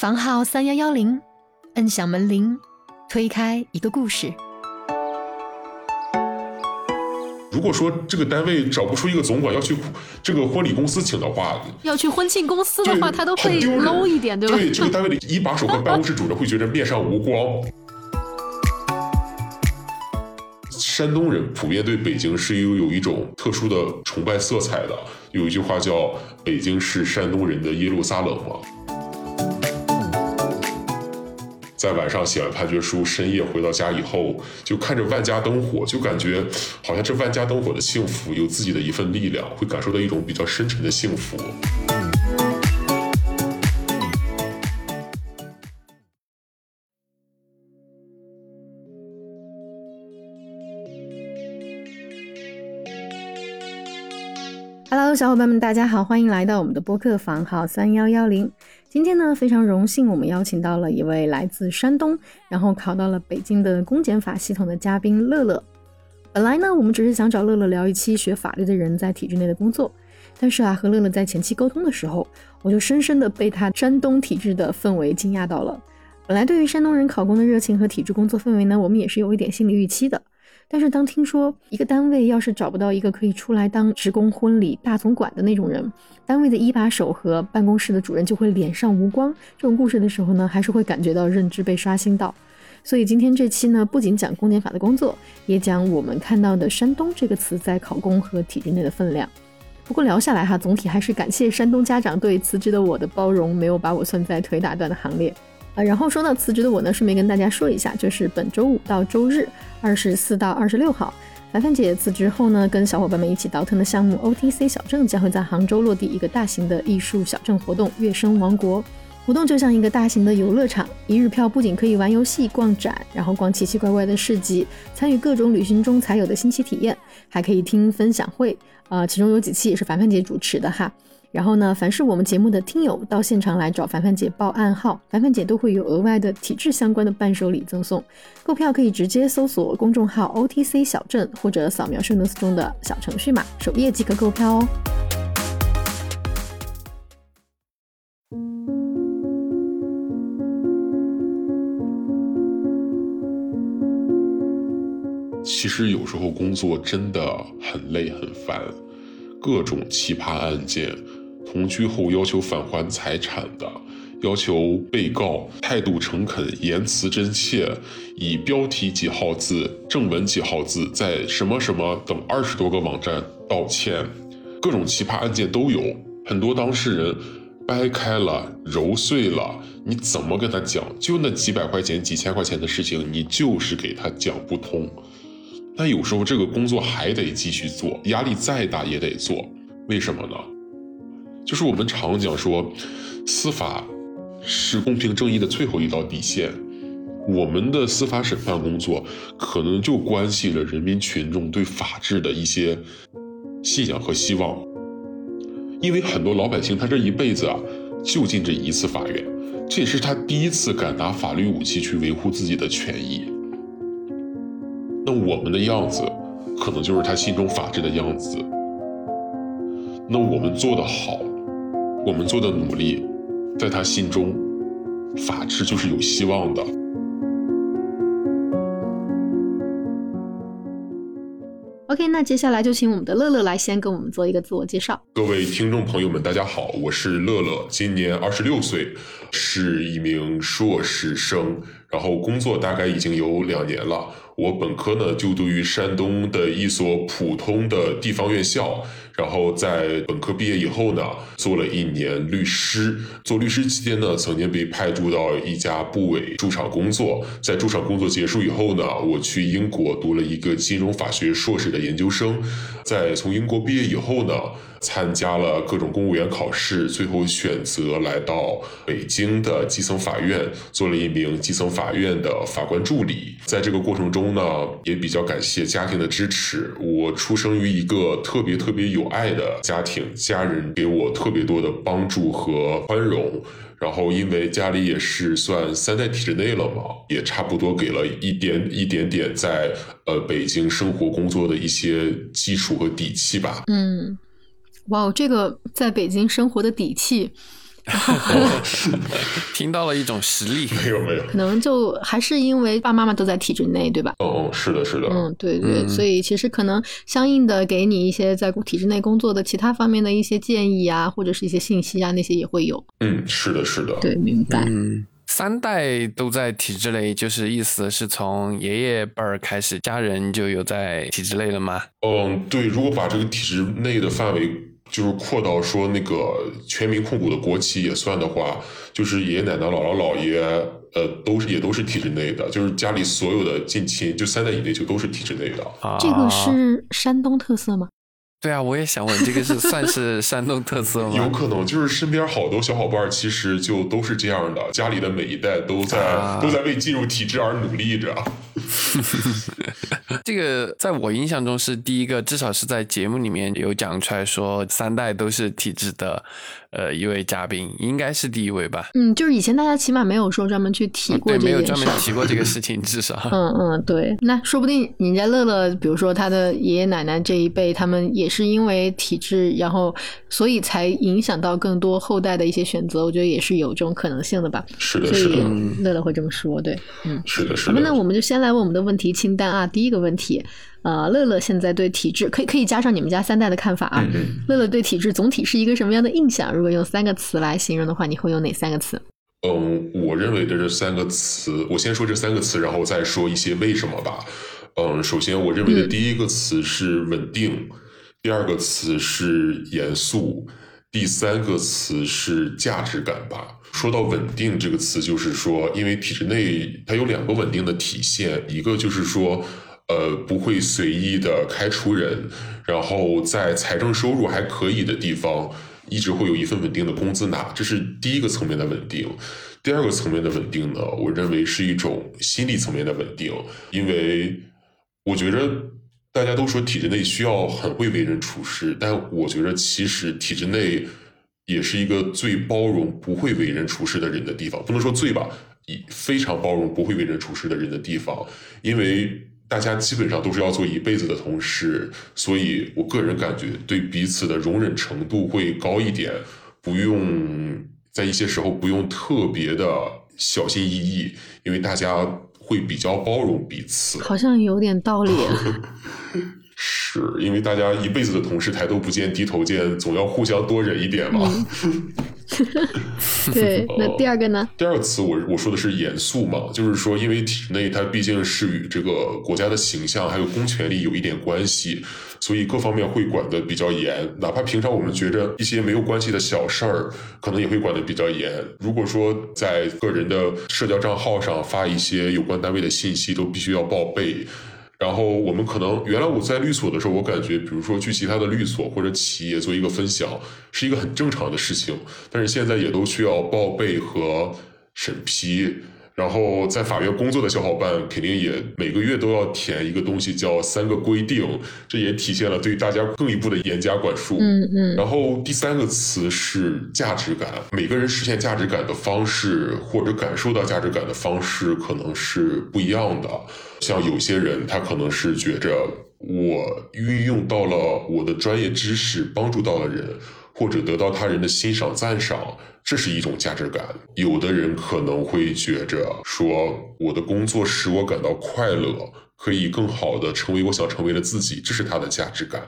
房号三幺幺零，摁响门铃，推开一个故事。如果说这个单位找不出一个总管，要去这个婚礼公司请的话，要去婚庆公司的话，他都会 low 一点，对吧？对，这个单位的一把手和办公室主任会觉得面上无光。山东人普遍对北京是有有一种特殊的崇拜色彩的，有一句话叫“北京是山东人的耶路撒冷”嘛。在晚上写完判决书，深夜回到家以后，就看着万家灯火，就感觉好像这万家灯火的幸福有自己的一份力量，会感受到一种比较深沉的幸福。Hello，小伙伴们，大家好，欢迎来到我们的播客房号三幺幺零。今天呢，非常荣幸，我们邀请到了一位来自山东，然后考到了北京的公检法系统的嘉宾乐乐。本来呢，我们只是想找乐乐聊一期学法律的人在体制内的工作，但是啊，和乐乐在前期沟通的时候，我就深深的被他山东体制的氛围惊讶到了。本来对于山东人考公的热情和体制工作氛围呢，我们也是有一点心理预期的。但是当听说一个单位要是找不到一个可以出来当职工婚礼大总管的那种人，单位的一把手和办公室的主任就会脸上无光这种故事的时候呢，还是会感觉到认知被刷新到。所以今天这期呢，不仅讲公检法的工作，也讲我们看到的“山东”这个词在考公和体制内的分量。不过聊下来哈，总体还是感谢山东家长对辞职的我的包容，没有把我算在腿打断的行列。啊，然后说到辞职的我呢，顺便跟大家说一下，就是本周五到周日，二十四到二十六号，凡凡姐辞职后呢，跟小伙伴们一起倒腾的项目 OTC 小镇将会在杭州落地一个大型的艺术小镇活动——跃升王国。活动就像一个大型的游乐场，一日票不仅可以玩游戏、逛展，然后逛奇奇怪怪的市集，参与各种旅行中才有的新奇体验，还可以听分享会。呃，其中有几期也是凡凡姐主持的哈。然后呢，凡是我们节目的听友到现场来找凡凡姐报暗号，凡凡姐都会有额外的体质相关的伴手礼赠送。购票可以直接搜索公众号 OTC 小镇，或者扫描 shoes 中的小程序码，首页即可购票哦。其实有时候工作真的很累很烦，各种奇葩案件。同居后要求返还财产的，要求被告态度诚恳、言辞真切，以标题几号字、正文几号字，在什么什么等二十多个网站道歉，各种奇葩案件都有。很多当事人掰开了揉碎了，你怎么跟他讲？就那几百块钱、几千块钱的事情，你就是给他讲不通。但有时候这个工作还得继续做，压力再大也得做。为什么呢？就是我们常讲说，司法是公平正义的最后一道底线。我们的司法审判工作，可能就关系了人民群众对法治的一些信仰和希望。因为很多老百姓他这一辈子啊，就进这一次法院，这也是他第一次敢拿法律武器去维护自己的权益。那我们的样子，可能就是他心中法治的样子。那我们做得好。我们做的努力，在他心中，法治就是有希望的。OK，那接下来就请我们的乐乐来先跟我们做一个自我介绍。各位听众朋友们，大家好，我是乐乐，今年二十六岁，是一名硕士生，然后工作大概已经有两年了。我本科呢就读于山东的一所普通的地方院校。然后在本科毕业以后呢，做了一年律师。做律师期间呢，曾经被派驻到一家部委驻场工作。在驻场工作结束以后呢，我去英国读了一个金融法学硕士的研究生。在从英国毕业以后呢，参加了各种公务员考试，最后选择来到北京的基层法院，做了一名基层法院的法官助理。在这个过程中呢，也比较感谢家庭的支持。我出生于一个特别特别有。爱的家庭，家人给我特别多的帮助和宽容，然后因为家里也是算三代体制内了嘛，也差不多给了一点一点点在呃北京生活工作的一些基础和底气吧。嗯，哇，这个在北京生活的底气，听到了一种实力。没有没有，可能就还是因为爸爸妈妈都在体制内，对吧？嗯嗯，是的，是的，嗯，对对，嗯所以其实可能相应的给你一些在体制内工作的其他方面的一些建议啊，或者是一些信息啊，那些也会有。嗯，是的，是的，对，明白。嗯，三代都在体制内，就是意思是从爷爷辈儿开始，家人就有在体制内了吗？嗯，对，如果把这个体制内的范围就是扩到说那个全民控股的国企也算的话，就是爷爷奶奶、姥姥姥爷，呃，都是也都是体制内的，就是家里所有的近亲，就三代以内就都是体制内的。啊，这个是山东特色吗？对啊，我也想问，这个是算是 山东特色吗？有可能就是身边好多小伙伴，其实就都是这样的，家里的每一代都在、啊都在为进入体制而努力着。这个在我印象中是第一个，至少是在节目里面有讲出来说三代都是体制的，呃，一位嘉宾应该是第一位吧？嗯，就是以前大家起码没有说专门去提过对，这没有。专门提过这个事情，至少。嗯嗯，对，那说不定人家乐乐，比如说他的爷爷奶奶这一辈，他们也是因为体质，然后所以才影响到更多后代的一些选择，我觉得也是有这种可能性的吧。是的，所以是的，乐乐会这么说，对，嗯。是的，是的。那我们就先来问我们的问题清单啊。第一个问题，呃，乐乐现在对体质可以可以加上你们家三代的看法啊。乐乐对体质总体是一个什么样的印象？如果用三个词来形容的话，你会用哪三个词？嗯，我认为的这三个词，我先说这三个词，然后再说一些为什么吧。嗯，首先我认为的嗯第一个词是稳定，第二个词是严肃，第三个词是价值感吧。说到稳定这个词，就是说，因为体制内它有两个稳定的体现，一个就是说，呃，不会随意的开除人，然后在财政收入还可以的地方，一直会有一份稳定的工资拿，这是第一个层面的稳定。第二个层面的稳定呢，我认为是一种心理层面的稳定，因为我觉着大家都说体制内需要很会为人处事，但我觉得其实体制内也是一个最包容不会为人处事的人的地方，不能说最吧，以非常包容不会为人处事的人的地方，因为大家基本上都是要做一辈子的同事，所以我个人感觉对彼此的容忍程度会高一点，不用在一些时候不用特别的小心翼翼，因为大家会比较包容彼此。好像有点道理。是因为大家一辈子的同事抬头不见低头见，总要互相多忍一点嘛。对，那第二个呢？第二个词我我说的是严肃嘛，就是说，因为体制内它毕竟是与这个国家的形象还有公权力有一点关系，所以各方面会管得比较严。哪怕平常我们觉着一些没有关系的小事儿，可能也会管得比较严。如果说在个人的社交账号上发一些有关单位的信息，都必须要报备。然后我们可能原来我在律所的时候，我感觉，比如说去其他的律所或者企业做一个分享，是一个很正常的事情。但是现在也都需要报备和审批。然后在法院工作的小伙伴，肯定也每个月都要填一个东西，叫三个规定，这也体现了对大家更一步的严加管束。嗯嗯然后第三个词是价值感，每个人实现价值感的方式或者感受到价值感的方式可能是不一样的。像有些人他可能是觉着我运用到了我的专业知识，帮助到了人，或者得到他人的欣赏赞赏，这是一种价值感。有的人可能会觉着说我的工作使我感到快乐，可以更好的成为我想成为的自己，这是他的价值感。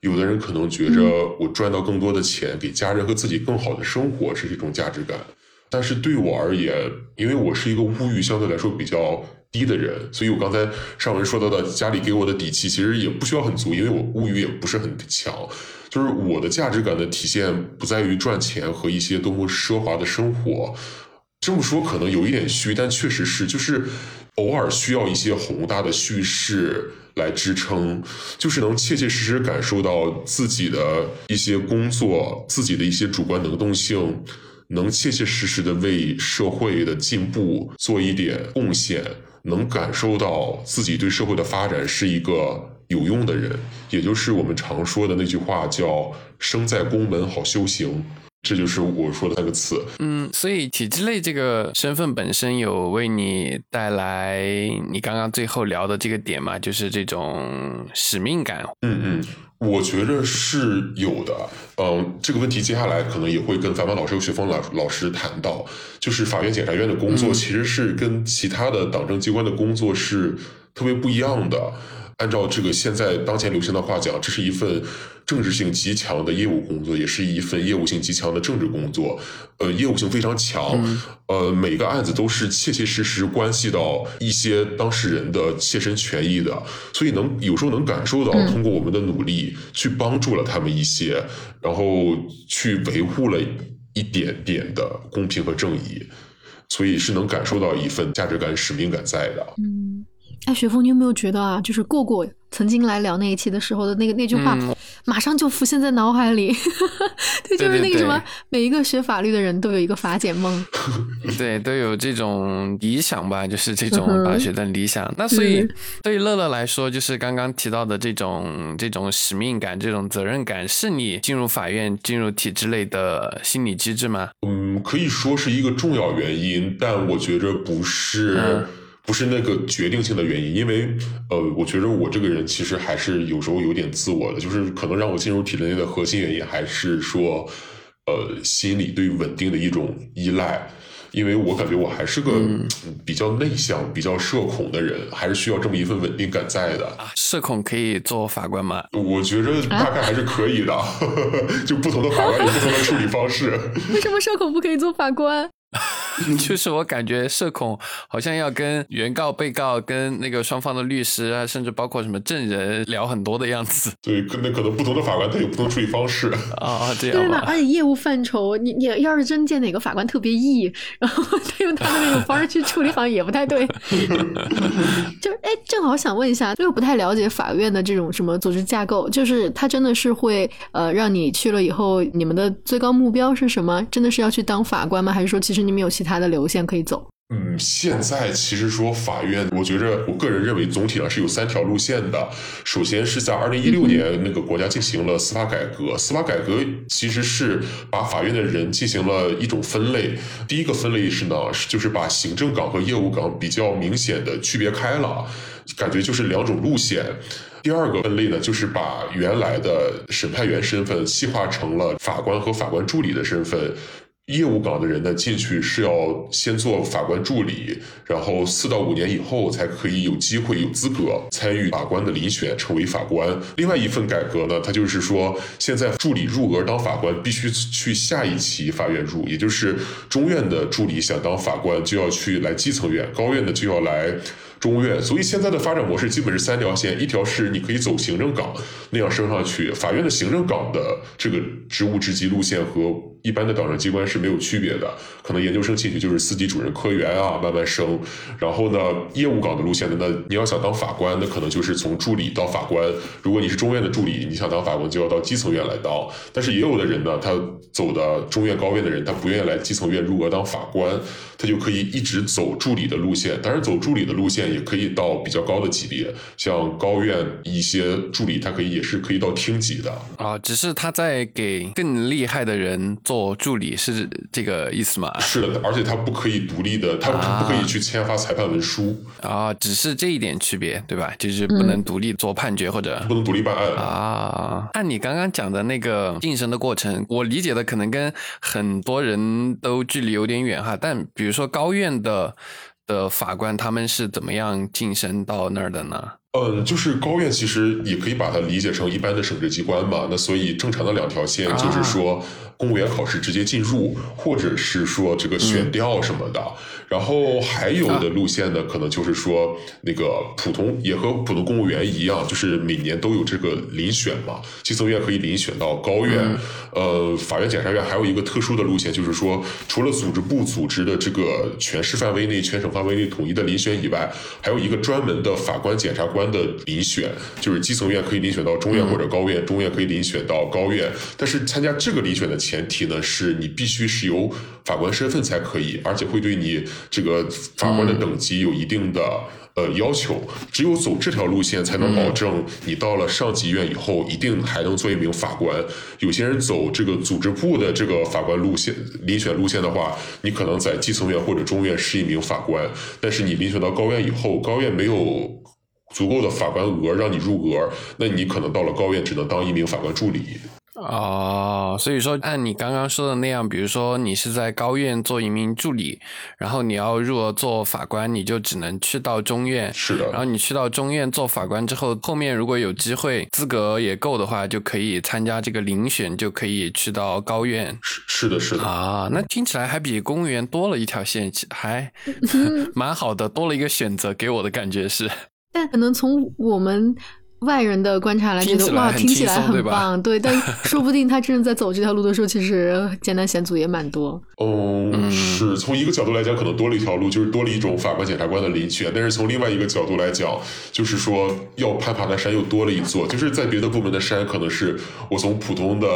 有的人可能觉着我赚到更多的钱，给家人和自己更好的生活，这是一种价值感。但是对我而言，因为我是一个物欲相对来说比较低的人，所以我刚才上文说到的家里给我的底气其实也不需要很足，因为我物欲也不是很强。就是我的价值感的体现不在于赚钱和一些多么奢华的生活。这么说可能有一点虚，但确实是，就是偶尔需要一些宏大的叙事来支撑，就是能切切实实感受到自己的一些工作，自己的一些主观能动性，能切切实实的为社会的进步做一点贡献，能感受到自己对社会的发展是一个有用的人，也就是我们常说的那句话叫“生在宫门好修行”。这就是我说的那个词。嗯，所以体制内这个身份本身有为你带来你刚刚最后聊的这个点嘛，就是这种使命感。嗯嗯，我觉得是有的。嗯，这个问题接下来可能也会跟樊凡老师和雪峰老老师谈到，就是法院检察院的工作其实是跟其他的党政机关的工作是特别不一样的。按照这个现在当前流行的话讲，这是一份政治性极强的业务工作，也是一份业务性极强的政治工作。呃，业务性非常强，呃，每个案子都是切切实实关系到一些当事人的切身权益的，所以能有时候能感受到，通过我们的努力去帮助了他们一些，然后去维护了一点点的公平和正义，所以是能感受到一份价值感、使命感在的。嗯。哎，雪峰，你有没有觉得啊，就是过过曾经来聊那一期的时候的那个那句话，马上就浮现在脑海里。对，就是那个什么，每一个学法律的人都有一个法检梦。对，都有这种理想吧，就是这种法学的理想。那所以对于乐乐来说，就是刚刚提到的这种这种使命感、这种责任感，是你进入法院、进入体制内的心理机制吗？嗯，可以说是一个重要原因，但我觉着不是。不是那个决定性的原因，因为呃，我觉得我这个人其实还是有时候有点自我的，就是可能让我进入体制内的核心原因还是说，呃，心理对稳定的一种依赖，因为我感觉我还是个比较内向、比较社恐的人，还是需要这么一份稳定感在的。社恐可以做法官吗？我觉着大概还是可以的，就不同的法官有不同的处理方式。为什么社恐不可以做法官？就是我感觉社恐好像要跟原告、被告、跟那个双方的律师啊，甚至包括什么证人聊很多的样子。对，可能可能不同的法官他有不同处理方式啊啊，这样。对而且业务范畴，你你要是真见哪个法官特别 E，然后他用他的那种方式去处理，好像也不太对。就是哎，正好想问一下，因为不太了解法院的这种什么组织架构，就是他真的是会呃让你去了以后，你们的最高目标是什么？真的是要去当法官吗？还是说其实？你们有其他的流线可以走？嗯，现在其实说法院，我觉着我个人认为总体上是有三条路线的。首先是在二零一六年，那个国家进行了司法改革，司法改革其实是把法院的人进行了一种分类。第一个分类是呢，就是把行政岗和业务岗比较明显的区别开了，感觉就是两种路线。第二个分类呢，就是把原来的审判员身份细化成了法官和法官助理的身份。业务岗的人呢，进去是要先做法官助理，然后四到五年以后才可以有机会、有资格参与法官的遴选，成为法官。另外一份改革呢，它就是说，现在助理入额当法官必须去下一期法院入，也就是中院的助理想当法官就要去来基层院，高院的就要来。中院，所以现在的发展模式基本是三条线：一条是你可以走行政岗那样升上去，法院的行政岗的这个职务职级路线和一般的党政机关是没有区别的，可能研究生进去就是司级主任、科员啊，慢慢升。然后呢，业务岗的路线呢，那你要想当法官，那可能就是从助理到法官。如果你是中院的助理，你想当法官就要到基层院来当。但是也有的人呢，他走的中院、高院的人，他不愿意来基层院入额当法官，他就可以一直走助理的路线。当然，走助理的路线。也可以到比较高的级别，像高院一些助理，他可以也是可以到厅级的啊。只是他在给更厉害的人做助理，是这个意思吗？是的，而且他不可以独立的，他不可以去签发裁判文书啊。只是这一点区别，对吧？就是不能独立做判决或者不能独立办案啊。按你刚刚讲的那个晋升的过程，我理解的可能跟很多人都距离有点远哈。但比如说高院的。的法官他们是怎么样晋升到那儿的呢？嗯，就是高院其实也可以把它理解成一般的省直机关嘛。那所以正常的两条线就是说，公务员考试直接进入，或者是说这个选调什么的。然后还有的路线呢，可能就是说那个普通也和普通公务员一样，就是每年都有这个遴选嘛。基层院可以遴选到高院，呃，法院、检察院还有一个特殊的路线，就是说除了组织部组织的这个全市范围内、全省范围内统一的遴选以外，还有一个专门的法官、检察官。官的遴选就是基层院可以遴选到中院或者高院，中院可以遴选到高院。但是参加这个遴选的前提呢，是你必须是有法官身份才可以，而且会对你这个法官的等级有一定的。呃，要求只有走这条路线，才能保证你到了上级院以后，一定还能做一名法官。有些人走这个组织部的这个法官路线、遴选路线的话，你可能在基层院或者中院是一名法官，但是你遴选到高院以后，高院没有足够的法官额让你入额，那你可能到了高院只能当一名法官助理。哦，所以说按你刚刚说的那样，比如说你是在高院做一名助理，然后你要入额做法官，你就只能去到中院。是的。然后你去到中院做法官之后，后面如果有机会，资格也够的话，就可以参加这个遴选，就可以去到高院。是是的，是的。啊，那听起来还比公务员多了一条线，还 蛮好的，多了一个选择，给我的感觉是。但可能从我们。外人的观察来觉得哇，听起来很棒，对，但说不定他真的在走这条路的时候，其实艰难险阻也蛮多。嗯，是从一个角度来讲，可能多了一条路，就是多了一种法官、检察官的遴选；但是从另外一个角度来讲，就是说要攀爬的山又多了一座。就是在别的部门的山，可能是我从普通的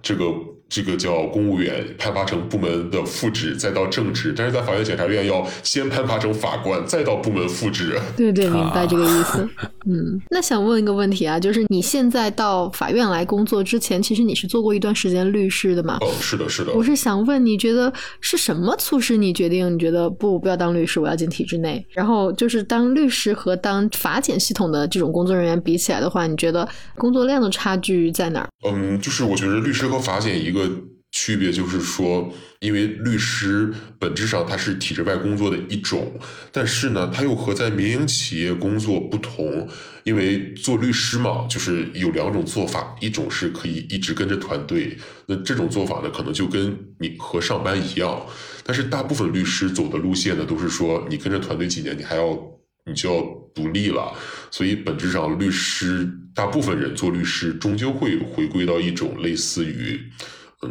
这个。这个叫公务员攀爬成部门的副职，再到正职，但是在法院、检察院要先攀爬成法官，再到部门副职。对对，明白这个意思。嗯，那想问一个问题啊，就是你现在到法院来工作之前，其实你是做过一段时间律师的吗？哦，是的，是的。我是想问，你觉得是什么促使你决定？你觉得不，不要当律师，我要进体制内。然后就是当律师和当法检系统的这种工作人员比起来的话，你觉得工作量的差距在哪儿？嗯，就是我觉得律师和法检一个。区别就是说，因为律师本质上他是体制外工作的一种，但是呢，他又和在民营企业工作不同。因为做律师嘛，就是有两种做法，一种是可以一直跟着团队，那这种做法呢，可能就跟你和上班一样。但是大部分律师走的路线呢，都是说你跟着团队几年，你还要你就要独立了。所以本质上，律师大部分人做律师，终究会回归到一种类似于。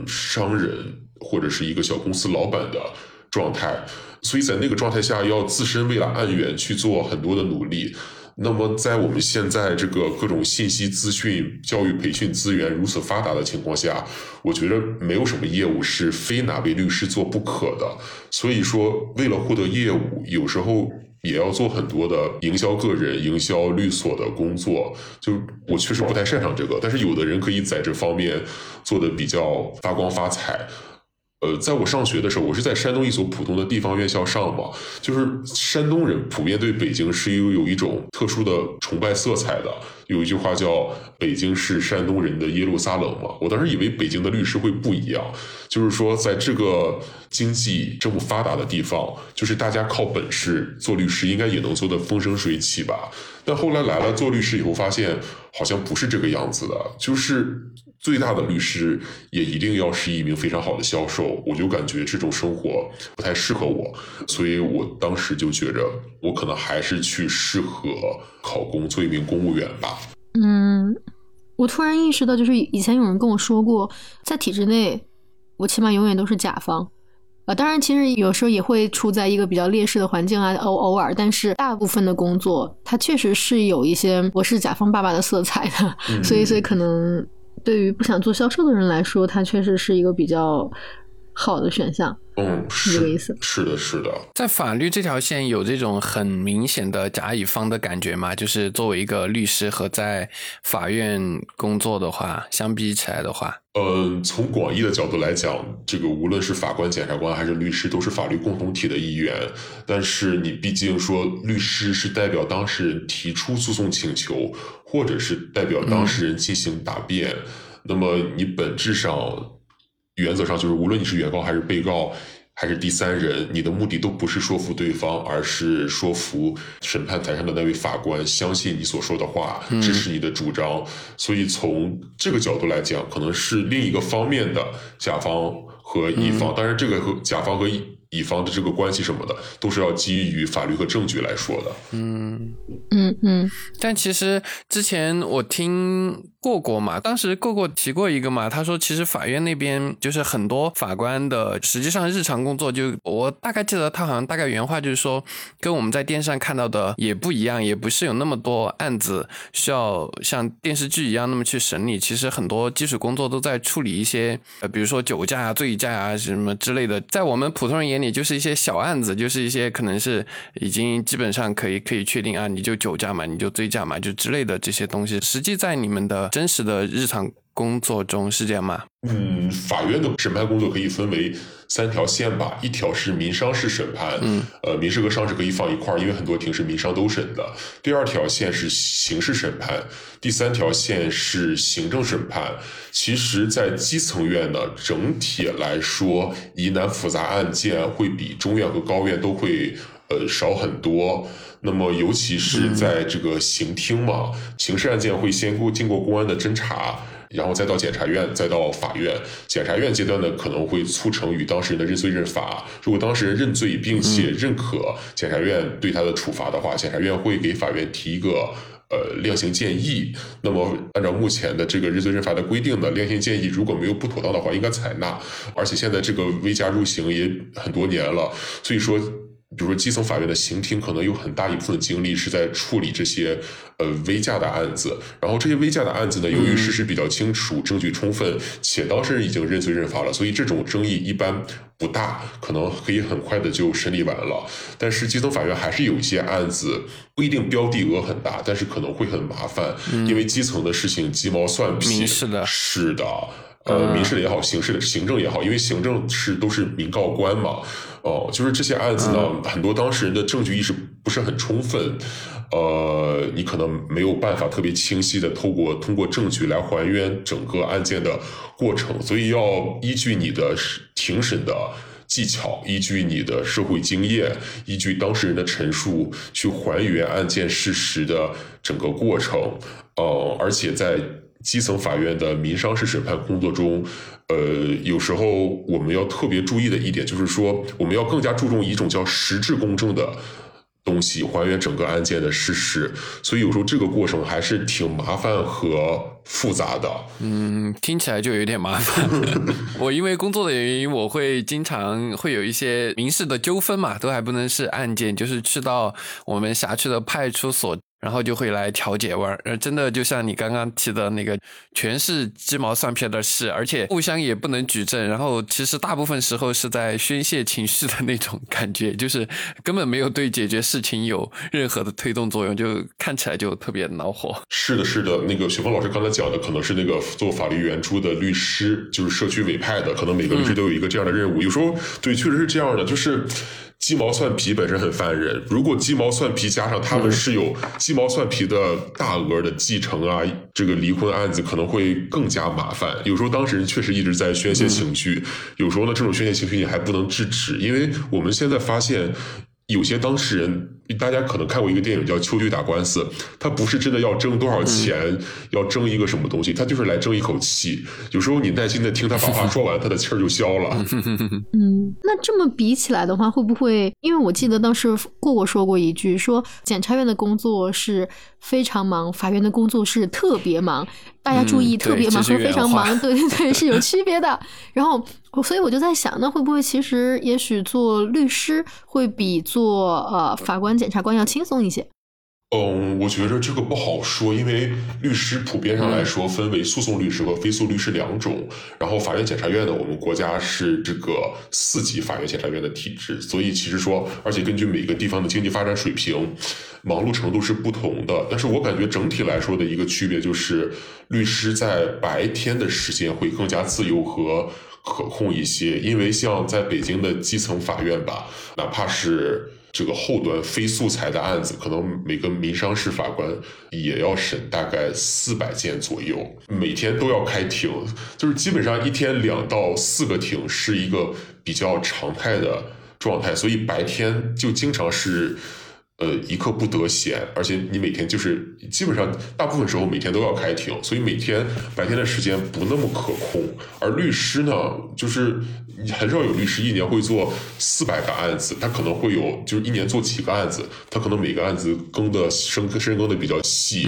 商人或者是一个小公司老板的状态，所以在那个状态下，要自身为了案源去做很多的努力。那么，在我们现在这个各种信息资讯、教育培训资源如此发达的情况下，我觉得没有什么业务是非哪位律师做不可的。所以说，为了获得业务，有时候。也要做很多的营销个人、营销律所的工作，就我确实不太擅长这个，但是有的人可以在这方面做的比较发光发财。呃，在我上学的时候，我是在山东一所普通的地方院校上嘛，就是山东人普遍对北京是有有一种特殊的崇拜色彩的。有一句话叫“北京是山东人的耶路撒冷”嘛，我当时以为北京的律师会不一样，就是说在这个经济这么发达的地方，就是大家靠本事做律师应该也能做得风生水起吧。但后来来了做律师以后，发现好像不是这个样子的，就是。最大的律师也一定要是一名非常好的销售，我就感觉这种生活不太适合我，所以我当时就觉着我可能还是去适合考公做一名公务员吧。嗯，我突然意识到，就是以前有人跟我说过，在体制内，我起码永远都是甲方啊。当然，其实有时候也会处在一个比较劣势的环境啊，偶偶尔，但是大部分的工作，它确实是有一些我是甲方爸爸的色彩的，所以，所以可能。对于不想做销售的人来说，它确实是一个比较好的选项。嗯，是。是的，是的。在法律这条线有这种很明显的甲乙方的感觉吗？就是作为一个律师和在法院工作的话，相比起来的话，嗯，从广义的角度来讲，这个无论是法官、检察官还是律师，都是法律共同体的一员。但是你毕竟说，律师是代表当事人提出诉讼请求，或者是代表当事人进行答辩，那么你本质上。原则上就是，无论你是原告还是被告，还是第三人，你的目的都不是说服对方，而是说服审判台上的那位法官相信你所说的话，支持你的主张。所以从这个角度来讲，可能是另一个方面的甲方和乙方。当然，这个和甲方和乙乙方的这个关系什么的，都是要基于法律和证据来说的。嗯嗯嗯，但其实之前我听过过嘛，当时过过提过一个嘛，他说其实法院那边就是很多法官的，实际上日常工作就我大概记得他好像大概原话就是说，跟我们在电视上看到的也不一样，也不是有那么多案子需要像电视剧一样那么去审理，其实很多基础工作都在处理一些呃，比如说酒驾啊、醉驾啊什么之类的，在我们普通人眼里就是一些小案子，就是一些可能是已经基本上可以可以确定啊，你就酒驾嘛，你就醉驾嘛，就之类的这些东西，实际在你们的真实的日常工作中是这样吗？嗯，法院的审判工作可以分为三条线吧，一条是民商事审判，嗯，呃，民事和商事可以放一块儿，因为很多庭是民商都审的。第二条线是刑事审判，第三条线是行政审判。其实，在基层院呢，整体来说，疑难复杂案件会比中院和高院都会呃少很多。那么，尤其是在这个刑厅嘛，刑事案件会先过经过公安的侦查。然后再到检察院，再到法院。检察院阶段呢，可能会促成与当事人的认罪认罚。如果当事人认罪并且认可检察院对他的处罚的话，检察院会给法院提一个呃量刑建议。那么按照目前的这个认罪认罚的规定呢，量刑建议如果没有不妥当的话，应该采纳。而且现在这个微加入刑也很多年了，所以说。比如说，基层法院的刑庭可能有很大一部分精力是在处理这些呃危驾的案子，然后这些危驾的案子呢，由于事实比较清楚、证据充分，且当事人已经认罪认罚了，所以这种争议一般不大，可能可以很快的就审理完了。但是基层法院还是有一些案子不一定标的额很大，但是可能会很麻烦，因为基层的事情鸡毛蒜皮，是的，是的。呃，民事的也好，刑事的、行政也好，因为行政是都是民告官嘛，哦，就是这些案子呢，很多当事人的证据意识不是很充分，呃，你可能没有办法特别清晰的透过通过证据来还原整个案件的过程，所以要依据你的庭审的技巧，依据你的社会经验，依据当事人的陈述去还原案件事实的整个过程，呃，而且在。基层法院的民商事审判工作中，呃，有时候我们要特别注意的一点就是说，我们要更加注重一种叫实质公正的东西，还原整个案件的事实。所以有时候这个过程还是挺麻烦和复杂的。嗯，听起来就有点麻烦。我因为工作的原因，我会经常会有一些民事的纠纷嘛，都还不能是案件，就是去到我们辖区的派出所。然后就会来调解玩，呃，真的就像你刚刚提的那个，全是鸡毛蒜皮的事，而且互相也不能举证，然后其实大部分时候是在宣泄情绪的那种感觉，就是根本没有对解决事情有任何的推动作用，就看起来就特别恼火。是的，是的，那个雪峰老师刚才讲的，可能是那个做法律援助的律师，就是社区委派的，可能每个律师都有一个这样的任务。有时候，对，确实是这样的，就是。鸡毛蒜皮本身很烦人，如果鸡毛蒜皮加上他们是有鸡毛蒜皮的大额的继承啊，这个离婚案子可能会更加麻烦。有时候当事人确实一直在宣泄情绪，有时候呢这种宣泄情绪你还不能制止，因为我们现在发现。有些当事人，大家可能看过一个电影叫《秋菊打官司》，他不是真的要争多少钱，要争一个什么东西，他就是来争一口气。有时候你耐心的听他把话说完，他的气儿就消了。嗯，那这么比起来的话，会不会？因为我记得当时过过说过一句，说检察院的工作是非常忙，法院的工作是特别忙。大家注意，特别忙和非常忙，对对对，是有区别的。然后，所以我就在想，那会不会其实也许做律师会比做呃法官、检察官要轻松一些？嗯，我觉着这个不好说，因为律师普遍上来说分为诉讼律师和非诉律师两种。然后法院、检察院呢，我们国家是这个四级法院、检察院的体制，所以其实说，而且根据每个地方的经济发展水平，忙碌程度是不同的。但是我感觉整体来说的一个区别就是，律师在白天的时间会更加自由和可控一些，因为像在北京的基层法院吧，哪怕是。这个后端非素材的案子，可能每个民商事法官也要审大概四百件左右，每天都要开庭，就是基本上一天两到四个庭是一个比较常态的状态，所以白天就经常是呃，一刻不得闲，而且你每天就是基本上大部分时候每天都要开庭，所以每天白天的时间不那么可控。而律师呢，就是很少有律师一年会做四百个案子，他可能会有就是一年做几个案子，他可能每个案子更的深深更的比较细，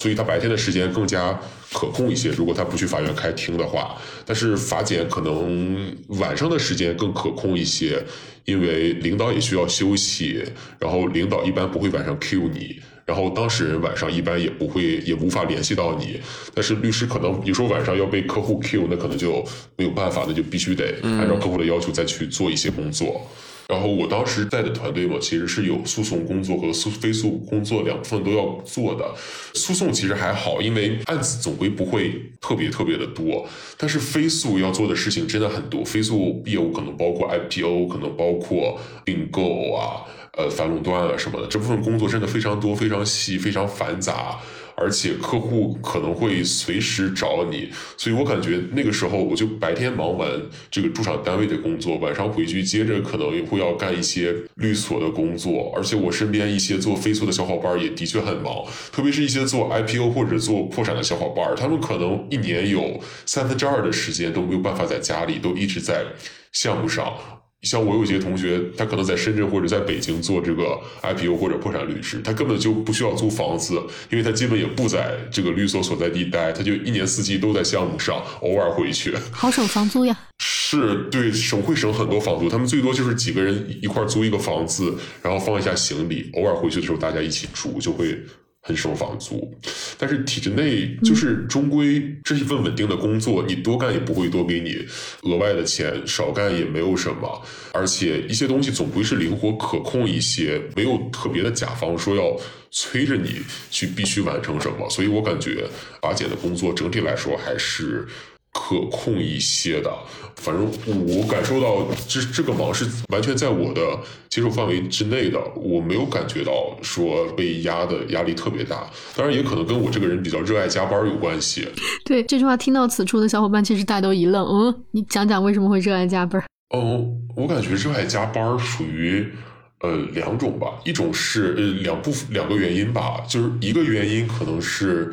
所以他白天的时间更加可控一些。如果他不去法院开庭的话，但是法检可能晚上的时间更可控一些。因为领导也需要休息，然后领导一般不会晚上 Q 你，然后当事人晚上一般也不会，也无法联系到你。但是律师可能有时候晚上要被客户 Q，那可能就没有办法，那就必须得按照客户的要求再去做一些工作。然后我当时带的团队嘛，其实是有诉讼工作和诉非诉工作两部分都要做的。诉讼其实还好，因为案子总归不会特别特别的多。但是非诉要做的事情真的很多，非诉业务可能包括 IPO，可能包括并购啊、呃反垄断啊什么的。这部分工作真的非常多、非常细、非常繁杂。而且客户可能会随时找你，所以我感觉那个时候我就白天忙完这个驻场单位的工作，晚上回去接着可能也会要干一些律所的工作。而且我身边一些做飞速的小伙伴也的确很忙，特别是一些做 IPO 或者做破产的小伙伴，他们可能一年有三分之二的时间都没有办法在家里，都一直在项目上。像我有些同学，他可能在深圳或者在北京做这个 IPO 或者破产律师，他根本就不需要租房子，因为他基本也不在这个律所所在地待，他就一年四季都在项目上，偶尔回去。好省房租呀！是对，省会省很多房租，他们最多就是几个人一块租一个房子，然后放一下行李，偶尔回去的时候大家一起住，就会。很省房租，但是体制内就是终归这一份稳定的工作，你多干也不会多给你额外的钱，少干也没有什么，而且一些东西总归是灵活可控一些，没有特别的甲方说要催着你去必须完成什么，所以我感觉阿简的工作整体来说还是。可控一些的，反正我感受到这这个忙是完全在我的接受范围之内的，我没有感觉到说被压的压力特别大。当然，也可能跟我这个人比较热爱加班有关系。对这句话，听到此处的小伙伴其实大家都一愣。嗯，你讲讲为什么会热爱加班？嗯，我感觉热爱加班属于呃两种吧，一种是呃两部分两个原因吧，就是一个原因可能是。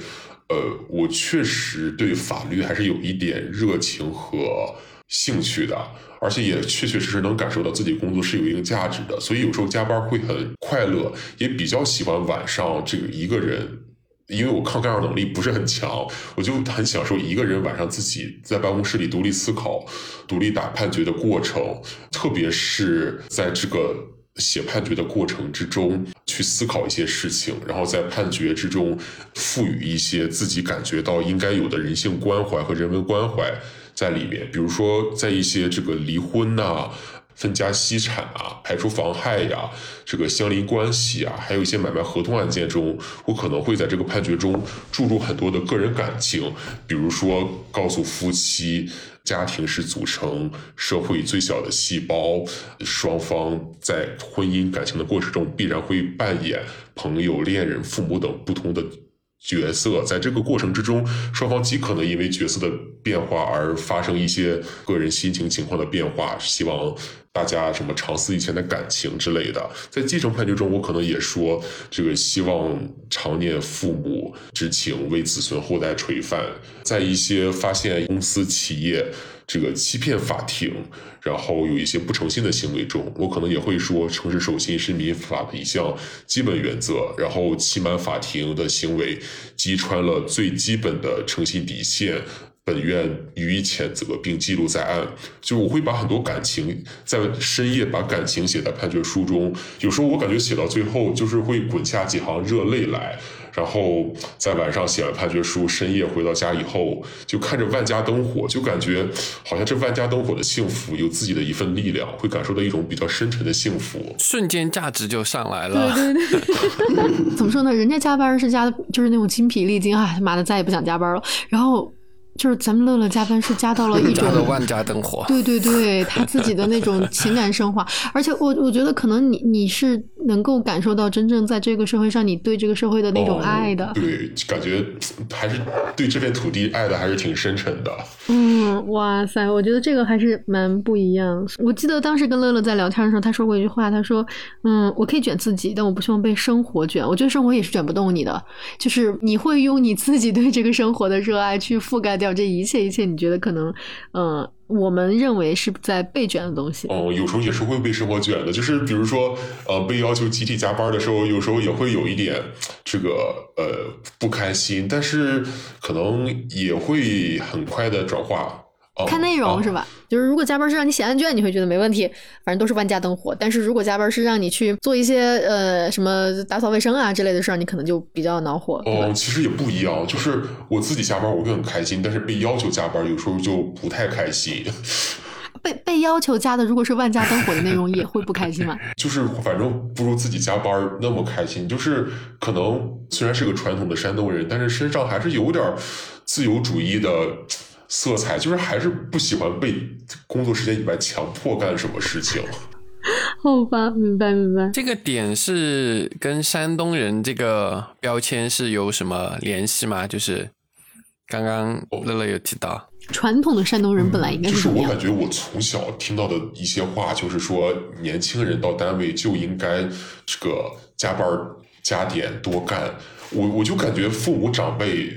呃，我确实对法律还是有一点热情和兴趣的，而且也确确实实能感受到自己工作是有一定价值的，所以有时候加班会很快乐，也比较喜欢晚上这个一个人，因为我抗干扰能力不是很强，我就很享受一个人晚上自己在办公室里独立思考、独立打判决的过程，特别是在这个。写判决的过程之中，去思考一些事情，然后在判决之中赋予一些自己感觉到应该有的人性关怀和人文关怀在里面。比如说，在一些这个离婚呐、分家析产啊、排除妨害呀、这个相邻关系啊，还有一些买卖合同案件中，我可能会在这个判决中注入很多的个人感情，比如说告诉夫妻。家庭是组成社会最小的细胞，双方在婚姻感情的过程中必然会扮演朋友、恋人、父母等不同的角色，在这个过程之中，双方极可能因为角色的变化而发生一些个人心情情况的变化，希望。大家什么长思以前的感情之类的，在继承判决中，我可能也说这个希望常念父母之情，为子孙后代垂范。在一些发现公司企业这个欺骗法庭，然后有一些不诚信的行为中，我可能也会说诚实守信是民法的一项基本原则。然后欺瞒法庭的行为击穿了最基本的诚信底线。本院予以谴责，并记录在案。就我会把很多感情在深夜把感情写在判决书中。有时候我感觉写到最后，就是会滚下几行热泪来。然后在晚上写完判决书，深夜回到家以后，就看着万家灯火，就感觉好像这万家灯火的幸福有自己的一份力量，会感受到一种比较深沉的幸福，瞬间价值就上来了。对对对，怎么说呢？人家加班是加的，就是那种精疲力尽啊，妈的，再也不想加班了。然后。就是咱们乐乐加班是加到了一种 万家灯火，对对对，他自己的那种情感升华，而且我我觉得可能你你是能够感受到真正在这个社会上你对这个社会的那种爱的。对，感觉还是对这片土地爱的还是挺深沉的。嗯，哇塞，我觉得这个还是蛮不一样。我记得当时跟乐乐在聊天的时候，他说过一句话，他说：“嗯，我可以卷自己，但我不希望被生活卷。我觉得生活也是卷不动你的，就是你会用你自己对这个生活的热爱去覆盖掉这一切一切。你觉得可能，嗯。”我们认为是在被卷的东西。哦，有时候也是会被生活卷的，就是比如说，呃，被要求集体加班的时候，有时候也会有一点这个呃不开心，但是可能也会很快的转化。看内容是吧？就是如果加班是让你写案卷，你会觉得没问题，反正都是万家灯火。但是如果加班是让你去做一些呃什么打扫卫生啊之类的事儿，你可能就比较恼火。哦，其实也不一样，就是我自己加班我会很开心，但是被要求加班有时候就不太开心。被被要求加的如果是万家灯火的内容，也会不开心吗？就是反正不如自己加班那么开心。就是可能虽然是个传统的山东人，但是身上还是有点自由主义的。色彩就是还是不喜欢被工作时间以外强迫干什么事情。好吧，明白明白。这个点是跟山东人这个标签是有什么联系吗？就是刚刚乐乐有提到，传统的山东人本来应该是就是我感觉我从小听到的一些话，就是说年轻人到单位就应该这个加班加点多干。我我就感觉父母长辈。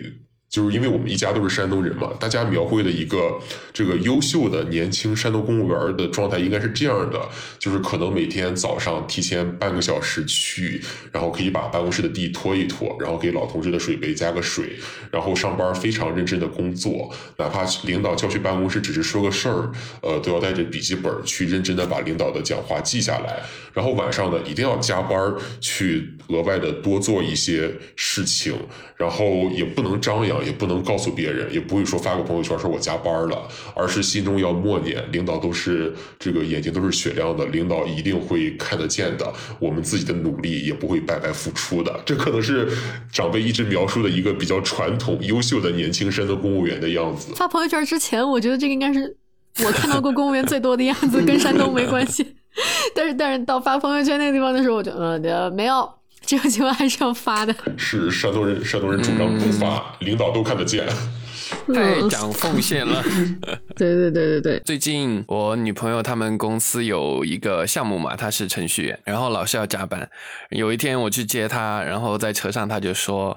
就是因为我们一家都是山东人嘛，大家描绘的一个这个优秀的年轻山东公务员的状态应该是这样的，就是可能每天早上提前半个小时去，然后可以把办公室的地拖一拖，然后给老同志的水杯加个水，然后上班非常认真的工作，哪怕领导叫去办公室只是说个事儿，呃，都要带着笔记本去认真的把领导的讲话记下来，然后晚上呢一定要加班去额外的多做一些事情，然后也不能张扬。也不能告诉别人，也不会说发个朋友圈说我加班了，而是心中要默念，领导都是这个眼睛都是雪亮的，领导一定会看得见的，我们自己的努力也不会白白付出的。这可能是长辈一直描述的一个比较传统、优秀的年轻生的公务员的样子。发朋友圈之前，我觉得这个应该是我看到过公务员最多的样子，跟山东没关系。但是，但是到发朋友圈那个地方的时候，我就嗯，没有。这个情况还是要发的。是山东人，山东人主张不发，领导都看得见。太讲奉献了。对对对对对。最近我女朋友他们公司有一个项目嘛，她是程序员，然后老是要加班。有一天我去接她，然后在车上她就说。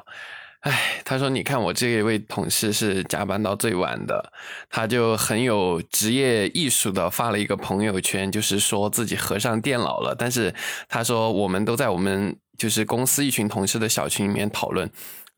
哎，他说：“你看我这一位同事是加班到最晚的，他就很有职业艺术的发了一个朋友圈，就是说自己合上电脑了。但是他说我们都在我们就是公司一群同事的小群里面讨论。”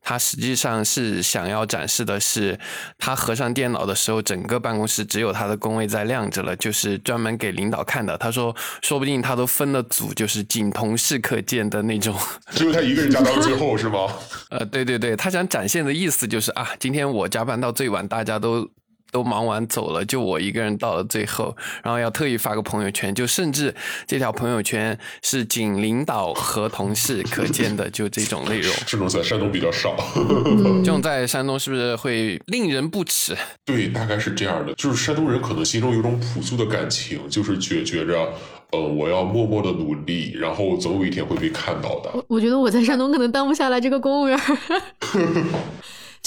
他实际上是想要展示的是，他合上电脑的时候，整个办公室只有他的工位在亮着了，就是专门给领导看的。他说，说不定他都分了组，就是仅同事可见的那种。只 有他一个人加班到最后是吗？呃，对对对，他想展现的意思就是啊，今天我加班到最晚，大家都。都忙完走了，就我一个人到了最后，然后要特意发个朋友圈，就甚至这条朋友圈是仅领导和同事可见的，就这种内容。这种在山东比较少，这种在山东是不是会令人不齿？对，大概是这样的，就是山东人可能心中有种朴素的感情，就是觉觉着，呃，我要默默的努力，然后总有一天会被看到的。我我觉得我在山东可能当不下来这个公务员。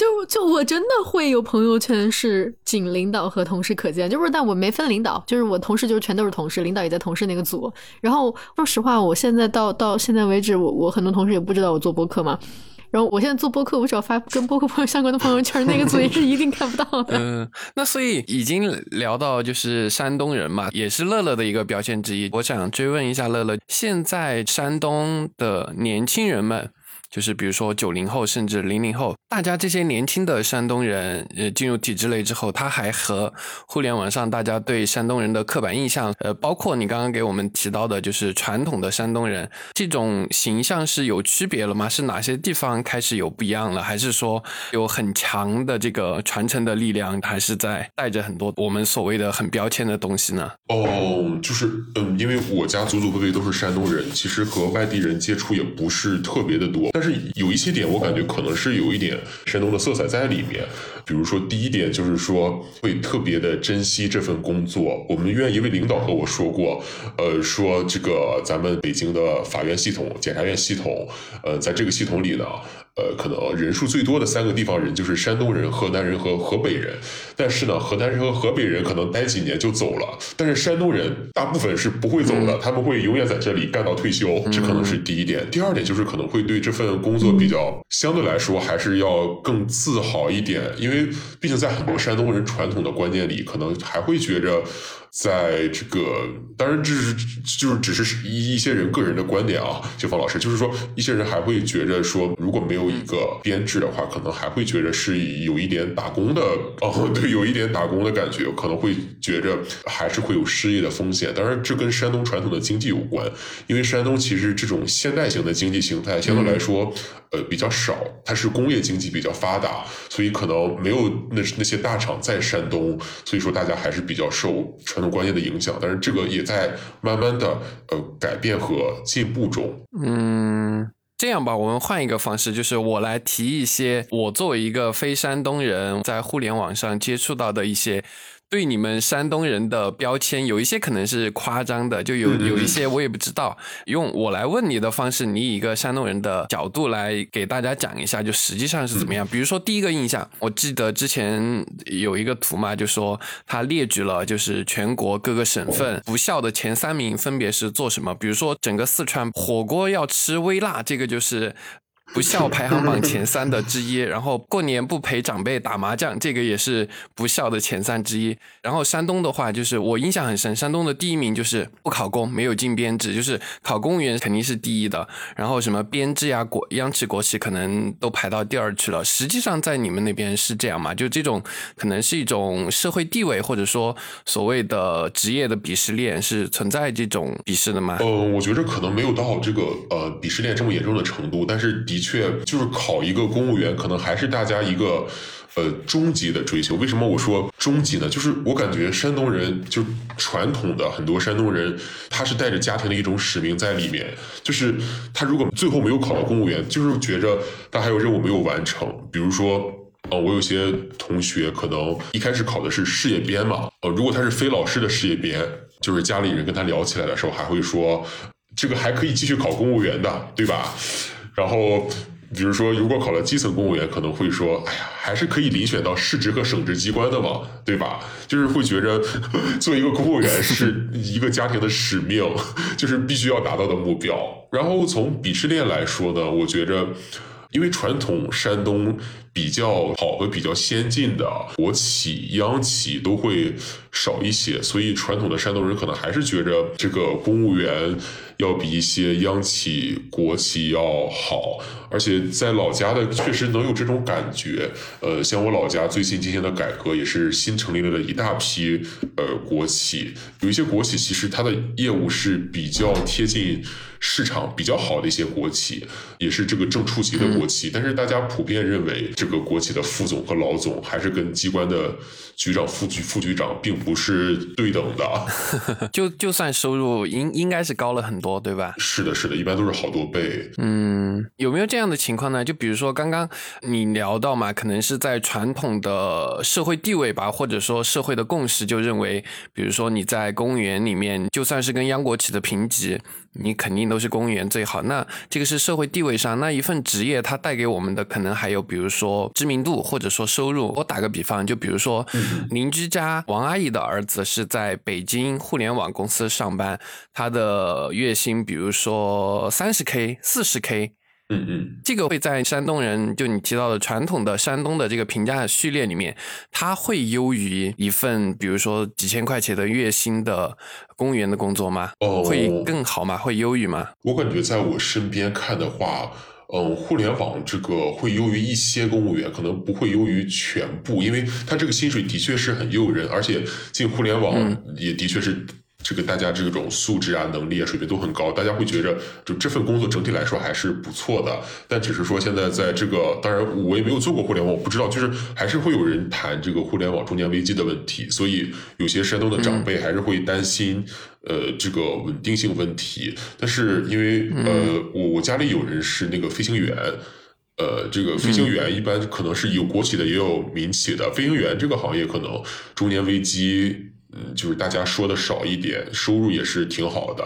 就就我真的会有朋友圈是仅领导和同事可见，就是但我没分领导，就是我同事就是全都是同事，领导也在同事那个组。然后说实话，我现在到到现在为止，我我很多同事也不知道我做播客嘛。然后我现在做播客，我只要发跟播客朋友 相关的朋友圈，那个组也是一定看不到的。嗯，那所以已经聊到就是山东人嘛，也是乐乐的一个表现之一。我想追问一下乐乐，现在山东的年轻人们。就是比如说九零后甚至零零后，大家这些年轻的山东人，呃，进入体制内之后，他还和互联网上大家对山东人的刻板印象，呃，包括你刚刚给我们提到的，就是传统的山东人这种形象是有区别了吗？是哪些地方开始有不一样了？还是说有很强的这个传承的力量，还是在带着很多我们所谓的很标签的东西呢？哦，就是嗯，因为我家祖祖辈辈都是山东人，其实和外地人接触也不是特别的多。是有一些点我感觉可能是有一点山东的色彩在里面。比如说，第一点就是说会特别的珍惜这份工作。我们院一位领导和我说过，呃，说这个咱们北京的法院系统、检察院系统，呃，在这个系统里呢。呃，可能人数最多的三个地方人就是山东人、河南人和河北人。但是呢，河南人和河北人可能待几年就走了，但是山东人大部分是不会走的，他们会永远在这里干到退休。这可能是第一点。第二点就是可能会对这份工作比较相对来说还是要更自豪一点，因为毕竟在很多山东人传统的观念里，可能还会觉着。在这个，当然这是就是只是一一些人个人的观点啊，秀芳老师，就是说一些人还会觉着说，如果没有一个编制的话，可能还会觉着是有一点打工的哦，对，有一点打工的感觉，可能会觉着还是会有失业的风险。当然，这跟山东传统的经济有关，因为山东其实这种现代型的经济形态相对来说。呃，比较少，它是工业经济比较发达，所以可能没有那那些大厂在山东，所以说大家还是比较受传统观念的影响。但是这个也在慢慢的呃改变和进步中。嗯，这样吧，我们换一个方式，就是我来提一些我作为一个非山东人在互联网上接触到的一些。对你们山东人的标签有一些可能是夸张的，就有有一些我也不知道。用我来问你的方式，你以一个山东人的角度来给大家讲一下，就实际上是怎么样。比如说第一个印象，我记得之前有一个图嘛，就说他列举了就是全国各个省份不孝的前三名分别是做什么。比如说整个四川火锅要吃微辣，这个就是。不孝排行榜前三的之一，然后过年不陪长辈打麻将，这个也是不孝的前三之一。然后山东的话，就是我印象很深，山东的第一名就是不考公，没有进编制，就是考公务员肯定是第一的。然后什么编制呀、国央企、国企可能都排到第二去了。实际上在你们那边是这样吗？就这种可能是一种社会地位，或者说所谓的职业的鄙视链是存在这种鄙视的吗？呃，我觉得可能没有到这个呃鄙视链这么严重的程度，但是的。确就是考一个公务员，可能还是大家一个呃终极的追求。为什么我说终极呢？就是我感觉山东人，就传统的很多山东人，他是带着家庭的一种使命在里面。就是他如果最后没有考到公务员，就是觉着他还有任务没有完成。比如说，呃，我有些同学可能一开始考的是事业编嘛，呃，如果他是非老师的事业编，就是家里人跟他聊起来的时候，还会说这个还可以继续考公务员的，对吧？然后，比如说，如果考了基层公务员，可能会说：“哎呀，还是可以遴选到市直和省直机关的嘛，对吧？”就是会觉着 做一个公务员是一个家庭的使命，就是必须要达到的目标。然后从鄙视链来说呢，我觉着，因为传统山东比较好和比较先进的国企、央企都会少一些，所以传统的山东人可能还是觉着这个公务员。要比一些央企、国企要好，而且在老家的确实能有这种感觉。呃，像我老家最近进行的改革，也是新成立了一大批呃国企，有一些国企其实它的业务是比较贴近。市场比较好的一些国企，也是这个正处级的国企，但是大家普遍认为，这个国企的副总和老总还是跟机关的局长、副局、副局长并不是对等的。就就算收入应应该是高了很多，对吧？是的，是的，一般都是好多倍。嗯，有没有这样的情况呢？就比如说刚刚你聊到嘛，可能是在传统的社会地位吧，或者说社会的共识，就认为，比如说你在公务员里面，就算是跟央国企的评级。你肯定都是公务员最好，那这个是社会地位上那一份职业，它带给我们的可能还有，比如说知名度或者说收入。我打个比方，就比如说邻居家王阿姨的儿子是在北京互联网公司上班，他的月薪比如说三十 K、四十 K。嗯嗯，这个会在山东人就你提到的传统的山东的这个评价序列里面，它会优于一份比如说几千块钱的月薪的公务员的工作吗？哦，会更好吗？会优于吗？我感觉在我身边看的话，嗯，互联网这个会优于一些公务员，可能不会优于全部，因为他这个薪水的确是很诱人，而且进互联网也的确是。这个大家这种素质啊、能力啊水平都很高，大家会觉着就这份工作整体来说还是不错的。但只是说现在在这个，当然我也没有做过互联网，我不知道，就是还是会有人谈这个互联网中年危机的问题，所以有些山东的长辈还是会担心，呃，这个稳定性问题。但是因为呃，我我家里有人是那个飞行员。呃，这个飞行员一般可能是有国企的，也有民企的。飞行员这个行业可能中年危机。嗯，就是大家说的少一点，收入也是挺好的。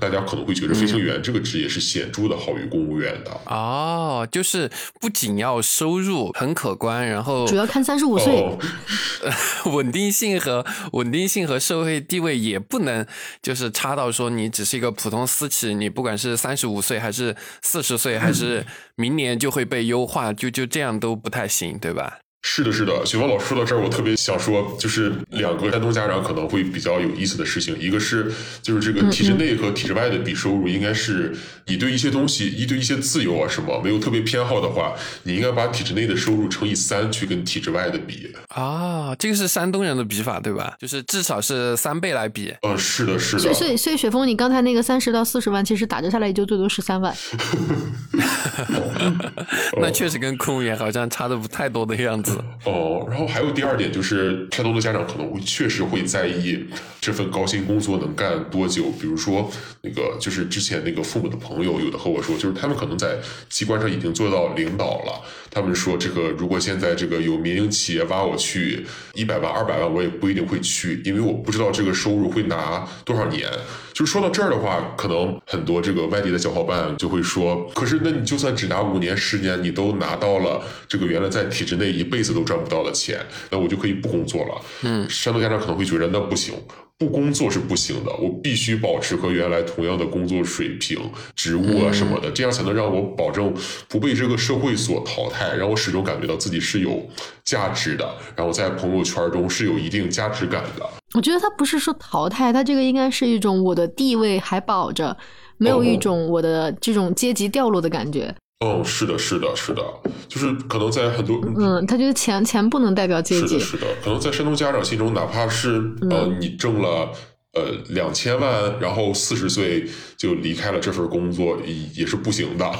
大家可能会觉得飞行员这个职业是显著的好于公务员的。哦，就是不仅要收入很可观，然后主要看三十五岁，稳定性和稳定性和社会地位也不能就是差到说你只是一个普通私企，你不管是三十五岁还是四十岁，还是 明年就会被优化，就就这样都不太行，对吧？是的，是的，雪峰老师说到这儿，我特别想说，就是两个山东家长可能会比较有意思的事情，一个是就是这个体制内和体制外的比收入，应该是你对一些东西，一对一些自由啊什么没有特别偏好的话，你应该把体制内的收入乘以三去跟体制外的比。啊，这个是山东人的比法对吧？就是至少是三倍来比。嗯，是的，是的。所以，所以雪峰，你刚才那个三十到四十万，其实打折下来也就最多十三万。那确实跟公务员好像差的不太多的样子。哦，然后还有第二点就是，太多的家长可能会确实会在意这份高薪工作能干多久。比如说，那个就是之前那个父母的朋友有的和我说，就是他们可能在机关上已经做到领导了。他们说，这个如果现在这个有民营企业挖我去一百万、二百万，我也不一定会去，因为我不知道这个收入会拿多少年。就说到这儿的话，可能很多这个外地的小伙伴就会说，可是那你就算只拿五年、十年，你都拿到了这个原来在体制内一辈子都赚不到的钱，那我就可以不工作了。嗯，山东家长可能会觉得那不行。不工作是不行的，我必须保持和原来同样的工作水平、职务啊什么的，这样才能让我保证不被这个社会所淘汰，让我始终感觉到自己是有价值的，然后在朋友圈中是有一定价值感的。我觉得他不是说淘汰，他这个应该是一种我的地位还保着，没有一种我的这种阶级掉落的感觉。哦，是的，是的，是的，就是可能在很多嗯，他觉得钱钱不能代表阶级，是的，是的，可能在山东家长心中，哪怕是呃你挣了呃两千万，然后四十岁就离开了这份工作，也是不行的。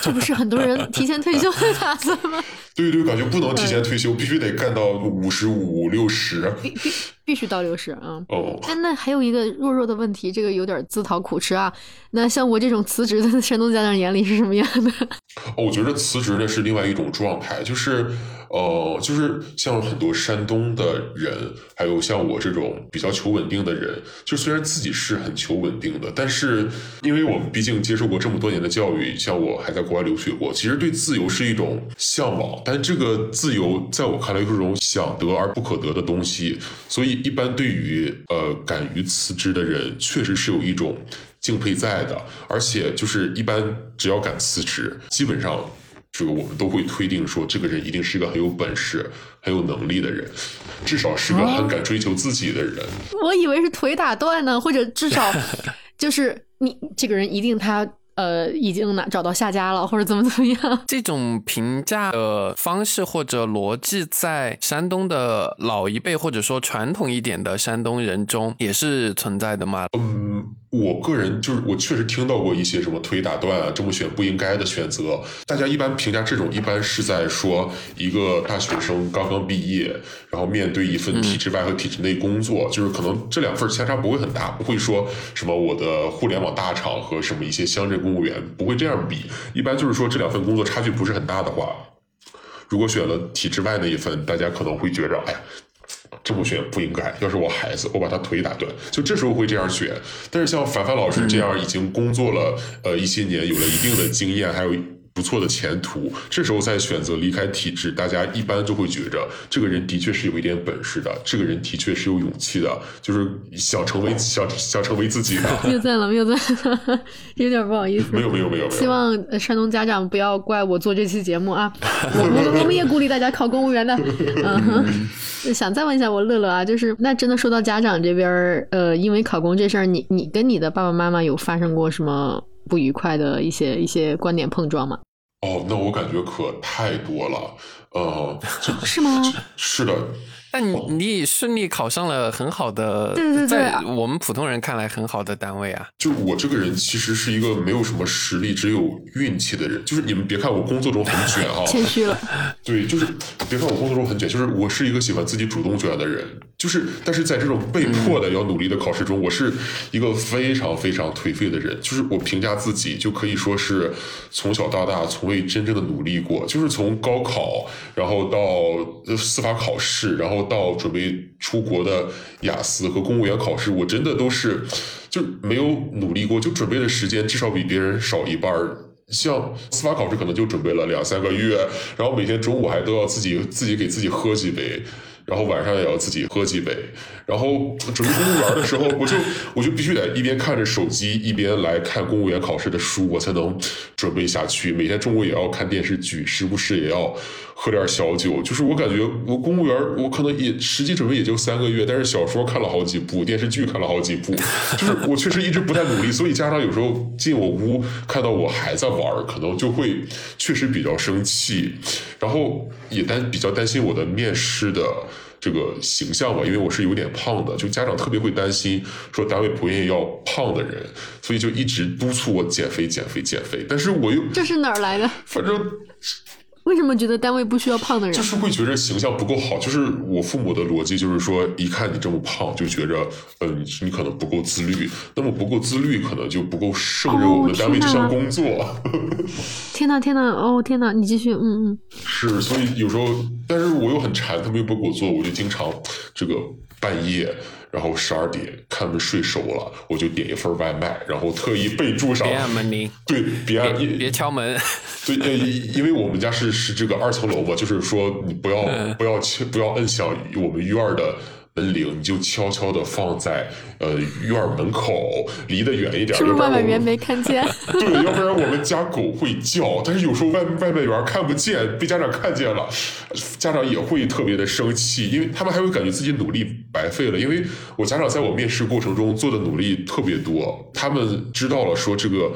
这不是很多人提前退休的打算吗？对对，感觉不能提前退休，必须得干到五十五六十。必必必须到六十啊！哦，那那还有一个弱弱的问题，这个有点自讨苦吃啊。那像我这种辞职的山东家长眼里是什么样的？哦，我觉得辞职的是另外一种状态，就是。呃，就是像很多山东的人，还有像我这种比较求稳定的人，就虽然自己是很求稳定的，但是因为我们毕竟接受过这么多年的教育，像我还在国外留学过，其实对自由是一种向往，但这个自由在我看来是种想得而不可得的东西，所以一般对于呃敢于辞职的人，确实是有一种敬佩在的，而且就是一般只要敢辞职，基本上。这个我们都会推定说，这个人一定是个很有本事、很有能力的人，至少是个很敢追求自己的人。我以为是腿打断呢，或者至少 就是你这个人一定他呃已经拿找到下家了，或者怎么怎么样。这种评价的方式或者逻辑，在山东的老一辈或者说传统一点的山东人中也是存在的吗？嗯。我个人就是我确实听到过一些什么腿打断啊，这么选不应该的选择。大家一般评价这种，一般是在说一个大学生刚刚毕业，然后面对一份体制外和体制内工作，就是可能这两份相差不会很大，不会说什么我的互联网大厂和什么一些乡镇公务员不会这样比。一般就是说这两份工作差距不是很大的话，如果选了体制外那一份，大家可能会觉着，哎呀。这么选不应该。要是我孩子，我把他腿打断，就这时候会这样选。但是像凡凡老师这样已经工作了呃一些年，有了一定的经验，还有。不错的前途，这时候再选择离开体制，大家一般就会觉着这个人的确是有一点本事的，这个人的确是有勇气的，就是想成为想想成为自己的。没有在了，没有在，有点不好意思。没有没有没有。希望山东家长不要怪我做这期节目啊，我们我们也鼓励大家考公务员的。嗯，想再问一下我乐乐啊，就是那真的说到家长这边，呃，因为考公这事儿，你你跟你的爸爸妈妈有发生过什么？不愉快的一些一些观点碰撞吗？哦，那我感觉可太多了，呃，是吗？是的。但你你顺利考上了很好的，对对对，在我们普通人看来很好的单位啊。就我这个人其实是一个没有什么实力，只有运气的人。就是你们别看我工作中很卷啊，谦虚了。对，就是别看我工作中很卷，就是我是一个喜欢自己主动卷的人。就是，但是在这种被迫的要努力的考试中，我是一个非常非常颓废的人。就是我评价自己，就可以说是从小到大从未真正的努力过。就是从高考，然后到司法考试，然后到准备出国的雅思和公务员考试，我真的都是就没有努力过，就准备的时间至少比别人少一半儿。像司法考试可能就准备了两三个月，然后每天中午还都要自己自己给自己喝几杯。然后晚上也要自己喝几杯，然后准备公务员的时候，我就我就必须得一边看着手机，一边来看公务员考试的书，我才能准备下去。每天中午也要看电视剧，时不时也要喝点小酒。就是我感觉我公务员，我可能也实际准备也就三个月，但是小说看了好几部，电视剧看了好几部，就是我确实一直不太努力。所以家长有时候进我屋看到我还在玩，可能就会确实比较生气，然后也担比较担心我的面试的。这个形象吧，因为我是有点胖的，就家长特别会担心，说单位不愿意要胖的人，所以就一直督促我减肥、减肥、减肥。但是我又这是哪儿来的？反正。为什么觉得单位不需要胖的人？就是会觉得形象不够好。就是我父母的逻辑，就是说，一看你这么胖，就觉着，嗯，你可能不够自律。那么不够自律，可能就不够胜任我们的单位这项工作。天呐天呐，哦天呐，你继续，嗯嗯。是，所以有时候，但是我又很馋，他们又不给我做，我就经常这个半夜。然后十二点看他们睡熟了，我就点一份外卖，然后特意备注上别按门铃，对，别按别敲门，对，因为我们家是是这个二层楼嘛，就是说你不要不要去不要摁响我们院的。门铃你就悄悄的放在呃院门口，离得远一点。是不是外卖员没看见？对，要不然我们家狗会叫。但是有时候外外卖员看不见，被家长看见了，家长也会特别的生气，因为他们还会感觉自己努力白费了。因为我家长在我面试过程中做的努力特别多，他们知道了说这个。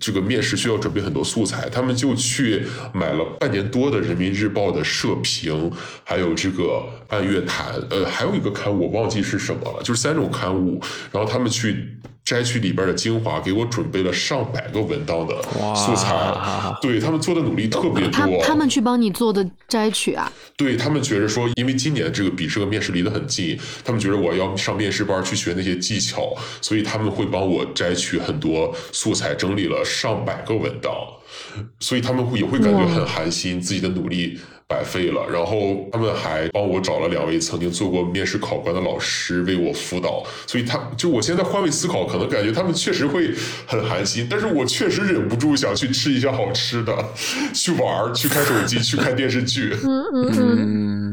这个面试需要准备很多素材，他们就去买了半年多的《人民日报》的社评，还有这个《半月谈》，呃，还有一个刊物我忘记是什么了，就是三种刊物，然后他们去。摘取里边的精华，给我准备了上百个文档的素材，对他们做的努力特别多。他他们去帮你做的摘取啊？对他们觉得说，因为今年这个笔试和面试离得很近，他们觉得我要上面试班去学那些技巧，所以他们会帮我摘取很多素材，整理了上百个文档，所以他们会也会感觉很寒心，自己的努力。白费了，然后他们还帮我找了两位曾经做过面试考官的老师为我辅导，所以他就我现在换位思考，可能感觉他们确实会很寒心，但是我确实忍不住想去吃一些好吃的，去玩去看手机，去看电视剧。嗯。嗯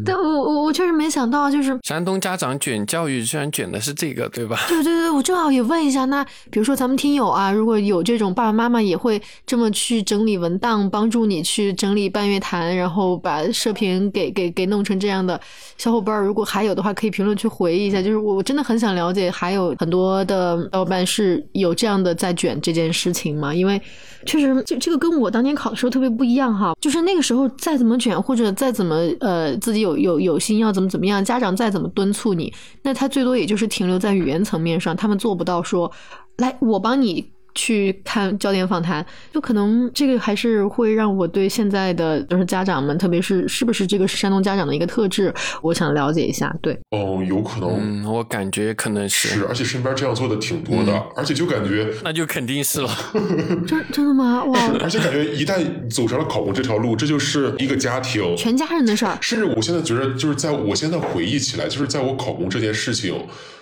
确实没想到，就是山东家长卷教育，居然卷的是这个，对吧？对对对，我正好也问一下，那比如说咱们听友啊，如果有这种爸爸妈妈也会这么去整理文档，帮助你去整理半月谈，然后把。社评给给给弄成这样的小伙伴，如果还有的话，可以评论区回忆一下。就是我真的很想了解，还有很多的小伙伴是有这样的在卷这件事情吗？因为确实，这这个跟我当年考的时候特别不一样哈。就是那个时候再怎么卷，或者再怎么呃自己有有有心要怎么怎么样，家长再怎么敦促你，那他最多也就是停留在语言层面上，他们做不到说来我帮你。去看焦点访谈，就可能这个还是会让我对现在的就是家长们，特别是是不是这个是山东家长的一个特质，我想了解一下。对，哦，有可能，嗯，我感觉可能是，是，而且身边这样做的挺多的，而且就感觉 那就肯定是了，真真的吗？哇，而且感觉一旦走上了考公这条路，这就是一个家庭全家人的事儿。甚至我现在觉得，就是在我现在回忆起来，就是在我考公这件事情。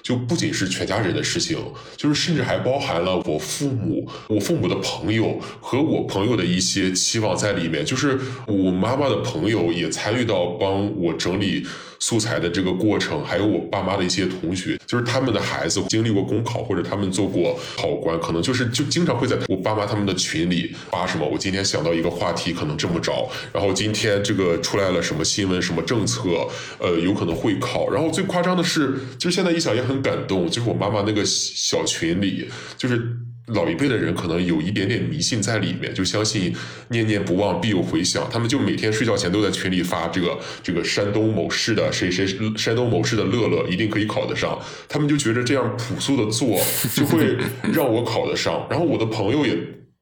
就不仅是全家人的事情，就是甚至还包含了我父母、我父母的朋友和我朋友的一些期望在里面。就是我妈妈的朋友也参与到帮我整理。素材的这个过程，还有我爸妈的一些同学，就是他们的孩子经历过公考，或者他们做过考官，可能就是就经常会在我爸妈他们的群里发什么。我今天想到一个话题，可能这么着，然后今天这个出来了什么新闻、什么政策，呃，有可能会考。然后最夸张的是，就是现在一想也很感动，就是我妈妈那个小群里，就是。老一辈的人可能有一点点迷信在里面，就相信念念不忘必有回响。他们就每天睡觉前都在群里发这个这个山东某市的谁谁山东某市的乐乐一定可以考得上。他们就觉得这样朴素的做就会让我考得上。然后我的朋友也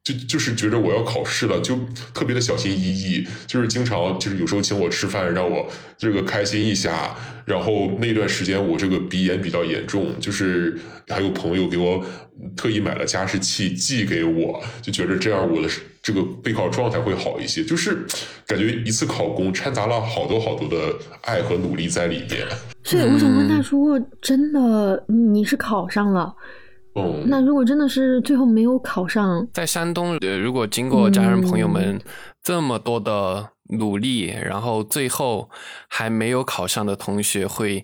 就就是觉得我要考试了，就特别的小心翼翼，就是经常就是有时候请我吃饭，让我这个开心一下。然后那段时间我这个鼻炎比较严重，就是还有朋友给我特意买了加湿器寄给我，就觉得这样我的这个备考状态会好一些。就是感觉一次考公掺杂了好多好多的爱和努力在里面。所以我想问大叔，真的你是考上了？嗯，那如果真的是最后没有考上，在山东，呃，如果经过家人朋友们这么多的。努力，然后最后还没有考上的同学会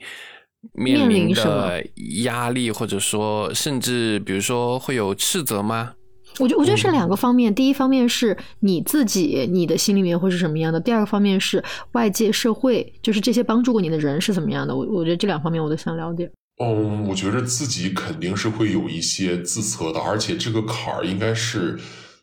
面临的压力，或者说甚至比如说会有斥责吗？我觉我觉得是两个方面，第一方面是你自己你的心里面会是什么样的，第二个方面是外界社会，就是这些帮助过你的人是怎么样的。我我觉得这两方面我都想了解。嗯，我觉得自己肯定是会有一些自责的，而且这个坎儿应该是。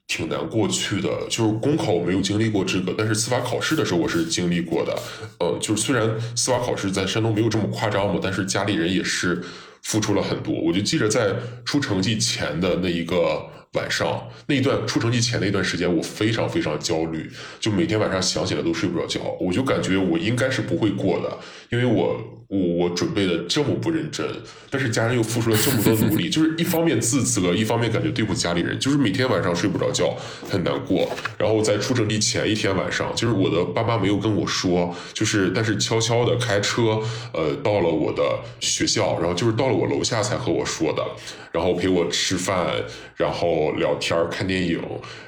挺难过去的，就是公考我没有经历过这个，但是司法考试的时候我是经历过的。呃，就是虽然司法考试在山东没有这么夸张嘛，但是家里人也是付出了很多。我就记着在出成绩前的那一个。晚上那一段出成绩前那段时间，我非常非常焦虑，就每天晚上想起来都睡不着觉。我就感觉我应该是不会过的，因为我我我准备的这么不认真，但是家人又付出了这么多努力，就是一方面自责，一方面感觉对不起家里人，就是每天晚上睡不着觉，很难过。然后在出成绩前一天晚上，就是我的爸妈没有跟我说，就是但是悄悄的开车，呃，到了我的学校，然后就是到了我楼下才和我说的。然后陪我吃饭，然后聊天看电影，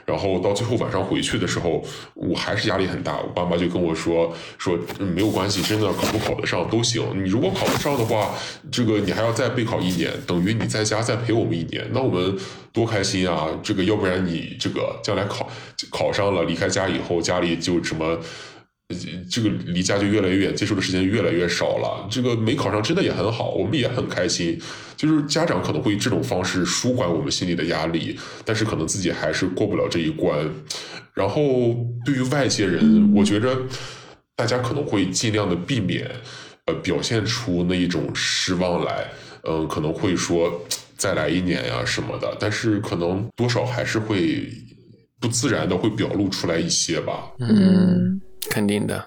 然后到最后晚上回去的时候，我还是压力很大。我爸妈就跟我说说没有关系，真的考不考得上都行。你如果考不上的话，这个你还要再备考一年，等于你在家再陪我们一年，那我们多开心啊！这个要不然你这个将来考考上了，离开家以后，家里就什么。这个离家就越来越远，接触的时间越来越少了。这个没考上真的也很好，我们也很开心。就是家长可能会以这种方式舒缓我们心里的压力，但是可能自己还是过不了这一关。然后对于外界人，我觉着大家可能会尽量的避免，呃，表现出那一种失望来。嗯，可能会说再来一年呀什么的，但是可能多少还是会不自然的会表露出来一些吧。嗯。肯定的。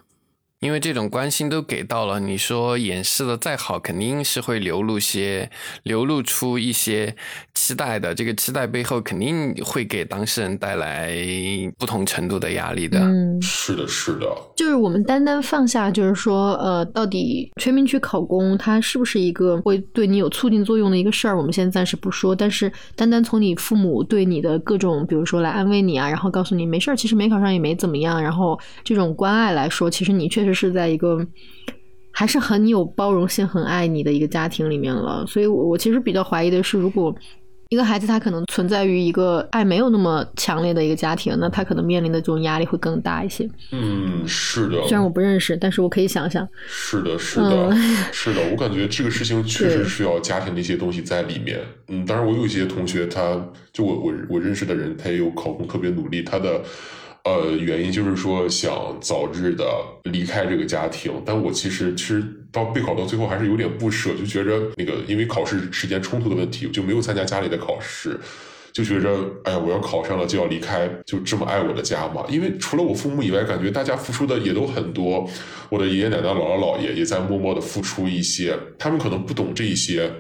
因为这种关心都给到了，你说掩饰的再好，肯定是会流露些，流露出一些期待的。这个期待背后肯定会给当事人带来不同程度的压力的。嗯，是的，是的。就是我们单单放下，就是说，呃，到底全民去考公，它是不是一个会对你有促进作用的一个事儿？我们现在暂时不说。但是，单单从你父母对你的各种，比如说来安慰你啊，然后告诉你没事儿，其实没考上也没怎么样，然后这种关爱来说，其实你确实。是在一个还是很有包容性、很爱你的一个家庭里面了，所以，我我其实比较怀疑的是，如果一个孩子他可能存在于一个爱没有那么强烈的一个家庭，那他可能面临的这种压力会更大一些。嗯，是的。虽然我不认识，但是我可以想想。是的，是的，是的。我感觉这个事情确实需要家庭的一些东西在里面。嗯，当然，我有一些同学，他就我我我认识的人，他也有考公特别努力，他的。呃，原因就是说想早日的离开这个家庭，但我其实其实到备考到最后还是有点不舍，就觉着那个因为考试时间冲突的问题，就没有参加家里的考试，就觉着哎呀，我要考上了就要离开，就这么爱我的家嘛。因为除了我父母以外，感觉大家付出的也都很多，我的爷爷奶奶、姥姥姥爷也在默默的付出一些，他们可能不懂这一些。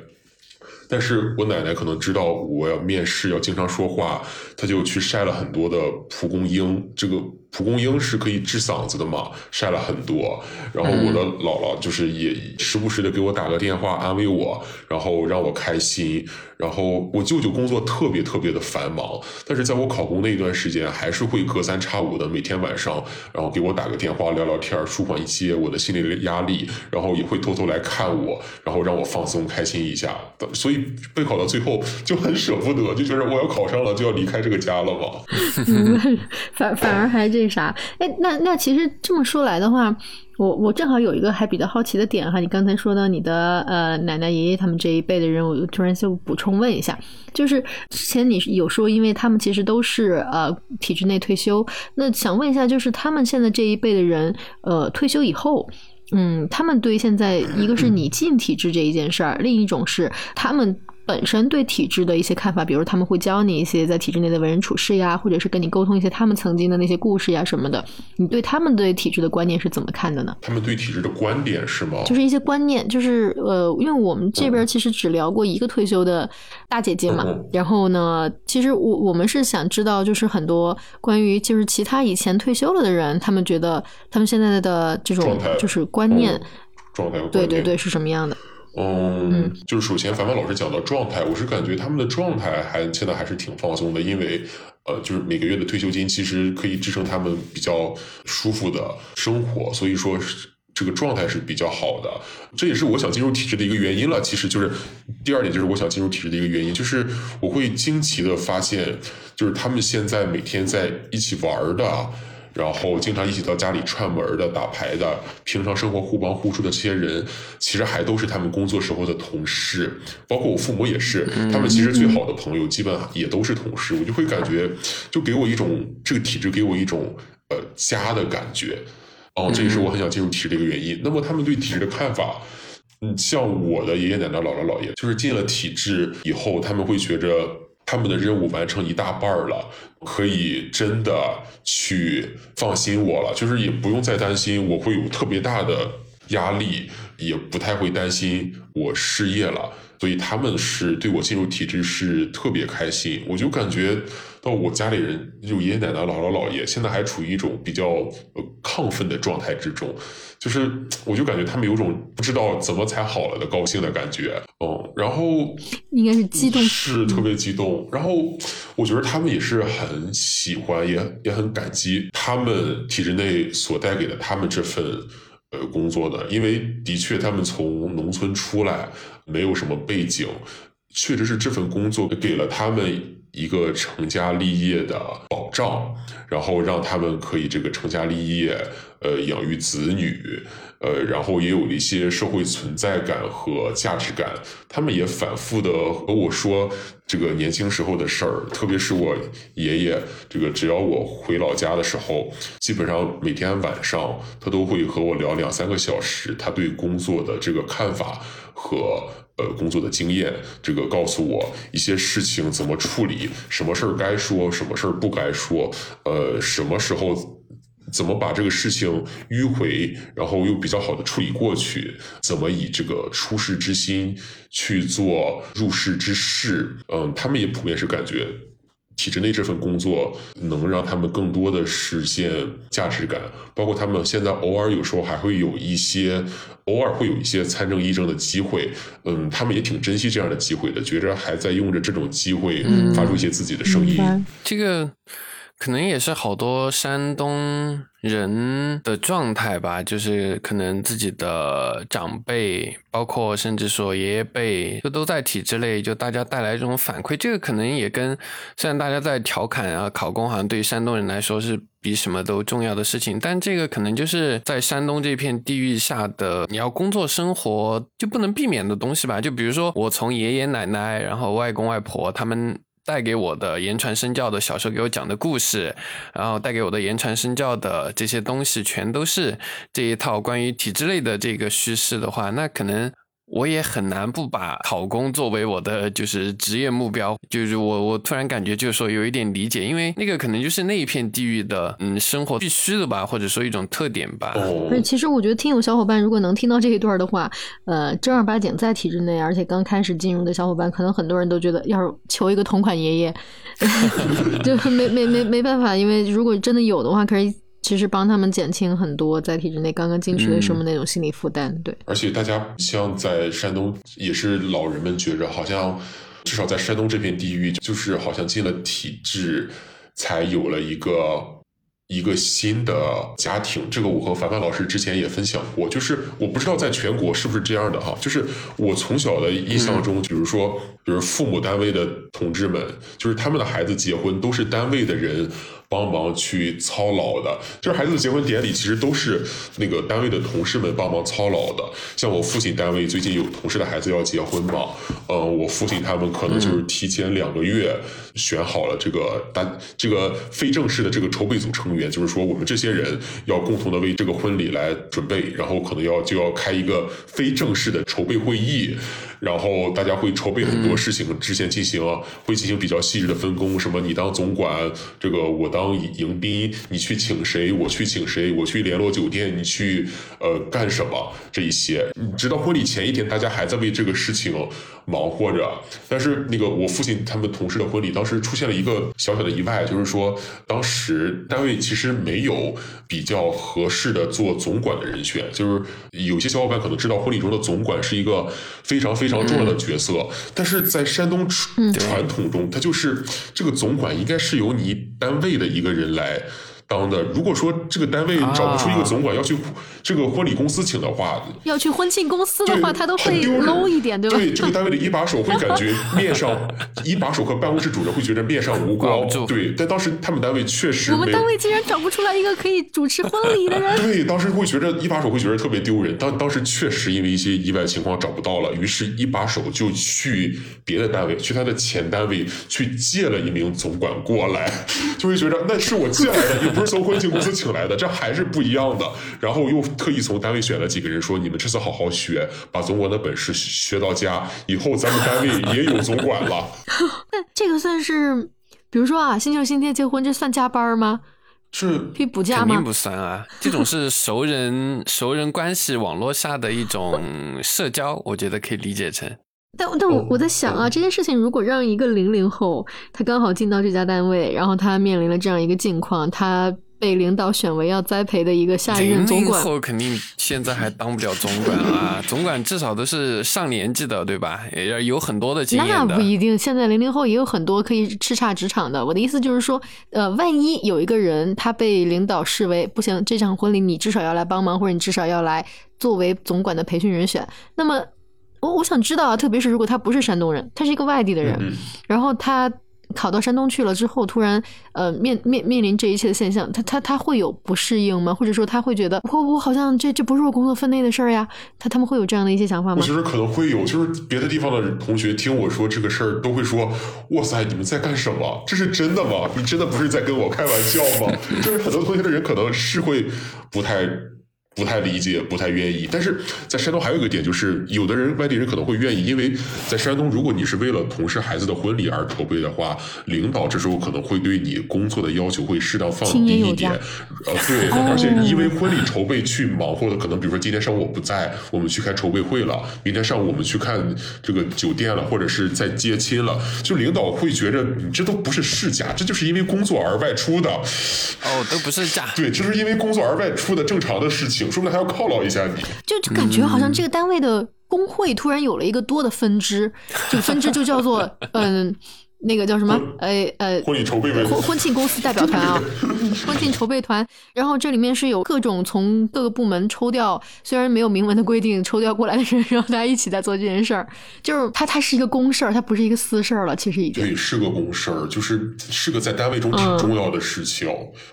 但是我奶奶可能知道我要面试要经常说话，她就去晒了很多的蒲公英。这个蒲公英是可以治嗓子的嘛，晒了很多。然后我的姥姥就是也时不时的给我打个电话安慰我，然后让我开心。然后我舅舅工作特别特别的繁忙，但是在我考公那一段时间，还是会隔三差五的每天晚上，然后给我打个电话聊聊天，舒缓一些我的心理的压力。然后也会偷偷来看我，然后让我放松开心一下。所以。备考到最后就很舍不得，就觉得我要考上了就要离开这个家了嘛。反反而还这这啥？哎，那那其实这么说来的话，我我正好有一个还比较好奇的点哈。你刚才说到你的呃奶奶爷爷他们这一辈的人，我突然就补充问一下，就是之前你有说，因为他们其实都是呃体制内退休，那想问一下，就是他们现在这一辈的人，呃退休以后。嗯，他们对现在一个是 你进体制这一件事儿，另一种是他们。本身对体制的一些看法，比如他们会教你一些在体制内的为人处事呀，或者是跟你沟通一些他们曾经的那些故事呀什么的。你对他们对体制的观念是怎么看的呢？他们对体制的观点是吗？就是一些观念，就是呃，因为我们这边其实只聊过一个退休的大姐姐嘛。然后呢，其实我我们是想知道，就是很多关于就是其他以前退休了的人，他们觉得他们现在的这种就是观念状态，对对对，是什么样的？嗯，就是首先，凡凡老师讲的状态，我是感觉他们的状态还现在还是挺放松的，因为呃，就是每个月的退休金其实可以支撑他们比较舒服的生活，所以说这个状态是比较好的。这也是我想进入体制的一个原因了。其实就是第二点，就是我想进入体制的一个原因，就是我会惊奇的发现，就是他们现在每天在一起玩的。然后经常一起到家里串门的、打牌的，平常生活互帮互助的这些人，其实还都是他们工作时候的同事。包括我父母也是，他们其实最好的朋友基本也都是同事。我就会感觉，就给我一种这个体制给我一种呃家的感觉。哦，这也是我很想进入体制的一个原因。那么他们对体制的看法，嗯，像我的爷爷奶奶、姥姥姥爷，就是进了体制以后，他们会觉着。他们的任务完成一大半了，可以真的去放心我了，就是也不用再担心我会有特别大的压力，也不太会担心我失业了。所以他们是对我进入体制是特别开心，我就感觉到我家里人就爷爷奶奶、姥姥姥爷现在还处于一种比较呃亢奋的状态之中，就是我就感觉他们有种不知道怎么才好了的高兴的感觉，嗯，然后应该是激动，是特别激动，然后我觉得他们也是很喜欢，也也很感激他们体制内所带给的他们这份。呃，工作的，因为的确他们从农村出来，没有什么背景，确实是这份工作给了他们一个成家立业的保障，然后让他们可以这个成家立业，呃，养育子女。呃，然后也有一些社会存在感和价值感。他们也反复的和我说这个年轻时候的事儿，特别是我爷爷，这个只要我回老家的时候，基本上每天晚上他都会和我聊两三个小时，他对工作的这个看法和呃工作的经验，这个告诉我一些事情怎么处理，什么事儿该说，什么事儿不该说，呃，什么时候。怎么把这个事情迂回，然后又比较好的处理过去？怎么以这个出世之心去做入世之事？嗯，他们也普遍是感觉体制内这份工作能让他们更多的实现价值感，包括他们现在偶尔有时候还会有一些，偶尔会有一些参政议政的机会。嗯，他们也挺珍惜这样的机会的，觉着还在用着这种机会发出一些自己的声音。这个。可能也是好多山东人的状态吧，就是可能自己的长辈，包括甚至说爷爷辈，就都在体制内，就大家带来这种反馈。这个可能也跟虽然大家在调侃啊，考公好像对山东人来说是比什么都重要的事情，但这个可能就是在山东这片地域下的你要工作生活就不能避免的东西吧。就比如说我从爷爷奶奶，然后外公外婆他们。带给我的言传身教的小时候给我讲的故事，然后带给我的言传身教的这些东西，全都是这一套关于体制类的这个叙事的话，那可能。我也很难不把考公作为我的就是职业目标，就是我我突然感觉就是说有一点理解，因为那个可能就是那一片地域的嗯生活必须的吧，或者说一种特点吧。哦。其实我觉得听友小伙伴如果能听到这一段的话，呃，正儿八经在体制内，而且刚开始进入的小伙伴，可能很多人都觉得要是求一个同款爷爷，就没没没没办法，因为如果真的有的话，可以。其实帮他们减轻很多在体制内刚刚进去的时候那种心理负担，对。而且大家像在山东，也是老人们觉着好像，至少在山东这片地域，就是好像进了体制，才有了一个一个新的家庭。这个我和凡凡老师之前也分享过，就是我不知道在全国是不是这样的哈，就是我从小的印象中，比如说，比如父母单位的同志们，就是他们的孩子结婚都是单位的人。帮忙去操劳的。就是孩子的结婚典礼，其实都是那个单位的同事们帮忙操劳的。像我父亲单位最近有同事的孩子要结婚嘛，嗯，我父亲他们可能就是提前两个月选好了这个单这个非正式的这个筹备组成员，就是说我们这些人要共同的为这个婚礼来准备，然后可能要就要开一个非正式的筹备会议。然后大家会筹备很多事情，之前进行会进行比较细致的分工，什么你当总管，这个我当迎宾，你去请谁，我去请谁，我去联络酒店，你去呃干什么这一些，直到婚礼前一天，大家还在为这个事情忙活着。但是那个我父亲他们同事的婚礼，当时出现了一个小小的意外，就是说当时单位其实没有比较合适的做总管的人选，就是有些小伙伴可能知道婚礼中的总管是一个非常非。非常重要的角色，但是在山东传统中，他就是这个总管应该是由你单位的一个人来。当的，如果说这个单位找不出一个总管，要去这个婚礼公司请的话，要去婚庆公司的话，他都会 low 一点，对吧？对，这个单位的一把手会感觉面上一把手和办公室主任会觉得面上无光。对，但当时他们单位确实，我们单位竟然找不出来一个可以主持婚礼的人。对，当时会觉得一把手会觉得特别丢人。当当时确实因为一些意外情况找不到了，于是一把手就去别的单位，去他的前单位去借了一名总管过来，就会觉得那是我借来的，又不。不是从婚庆公司请来的，这还是不一样的。然后又特意从单位选了几个人，说你们这次好好学，把总管的本事学到家，以后咱们单位也有总管了。那这个算是，比如说啊，星期星期天结婚，这算加班吗？是可以补假吗？肯定不算啊，这种是熟人 熟人关系网络下的一种社交，我觉得可以理解成。但但我我在想啊，这件事情如果让一个零零后，他刚好进到这家单位，然后他面临了这样一个境况，他被领导选为要栽培的一个下一任总管，零后肯定现在还当不了总管啊，总管至少都是上年纪的，对吧？也要有很多的经验那不一定，现在零零后也有很多可以叱咤职场的。我的意思就是说，呃，万一有一个人他被领导视为不行，这场婚礼你至少要来帮忙，或者你至少要来作为总管的培训人选，那么。我我想知道啊，特别是如果他不是山东人，他是一个外地的人，然后他考到山东去了之后，突然呃面面面临这一切的现象，他他他会有不适应吗？或者说他会觉得我我好像这这不是我工作分内的事儿呀？他他们会有这样的一些想法吗？我觉得可能会有，就是别的地方的同学听我说这个事儿，都会说哇塞，你们在干什么？这是真的吗？你真的不是在跟我开玩笑吗？就是很多同学的人可能是会不太。不太理解，不太愿意。但是在山东还有一个点，就是有的人外地人可能会愿意，因为在山东，如果你是为了同事孩子的婚礼而筹备的话，领导这时候可能会对你工作的要求会适当放低一点。呃，对，而且因为婚礼筹备去忙活的，可能比如说今天上午我不在，我们去开筹备会了；明天上午我们去看这个酒店了，或者是在接亲了，就领导会觉着你这都不是事假，这就是因为工作而外出的。哦，都不是假。对，就是因为工作而外出的正常的事情。说不定还要犒劳一下你，就就感觉好像这个单位的工会突然有了一个多的分支，就分支就叫做嗯。那个叫什么？呃呃，婚礼筹备婚婚庆公司代表团啊，婚庆筹备团。然后这里面是有各种从各个部门抽调，虽然没有明文的规定，抽调过来的人，然后大家一起在做这件事儿。就是它，它是一个公事儿，它不是一个私事儿了。其实已经对，是个公事儿，就是是个在单位中挺重要的事情，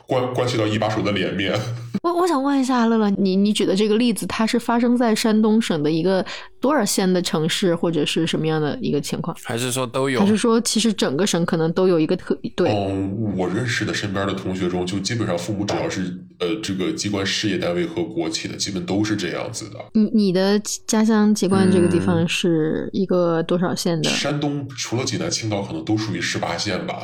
关关系到一把手的脸面。我我想问一下乐乐，你你举的这个例子，它是发生在山东省的一个多少线的城市，或者是什么样的一个情况？还是说都有？还是说其实？整个省可能都有一个特对。嗯，我认识的身边的同学中，就基本上父母只要是呃这个机关事业单位和国企的，基本都是这样子的。你你的家乡籍贯这个地方是一个多少线的？山东除了济南、青岛，可能都属于十八线吧。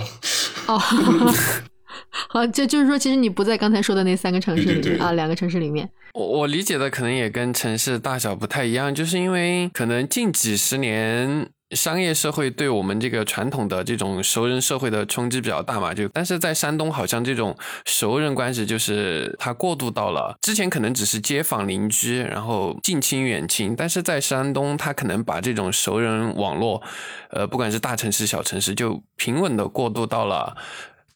哦，好，就就是说，其实你不在刚才说的那三个城市里面啊，两个城市里面。我我理解的可能也跟城市大小不太一样，就是因为可能近几十年。商业社会对我们这个传统的这种熟人社会的冲击比较大嘛？就但是在山东，好像这种熟人关系就是它过渡到了之前可能只是街坊邻居，然后近亲远亲，但是在山东，它可能把这种熟人网络，呃，不管是大城市小城市，就平稳的过渡到了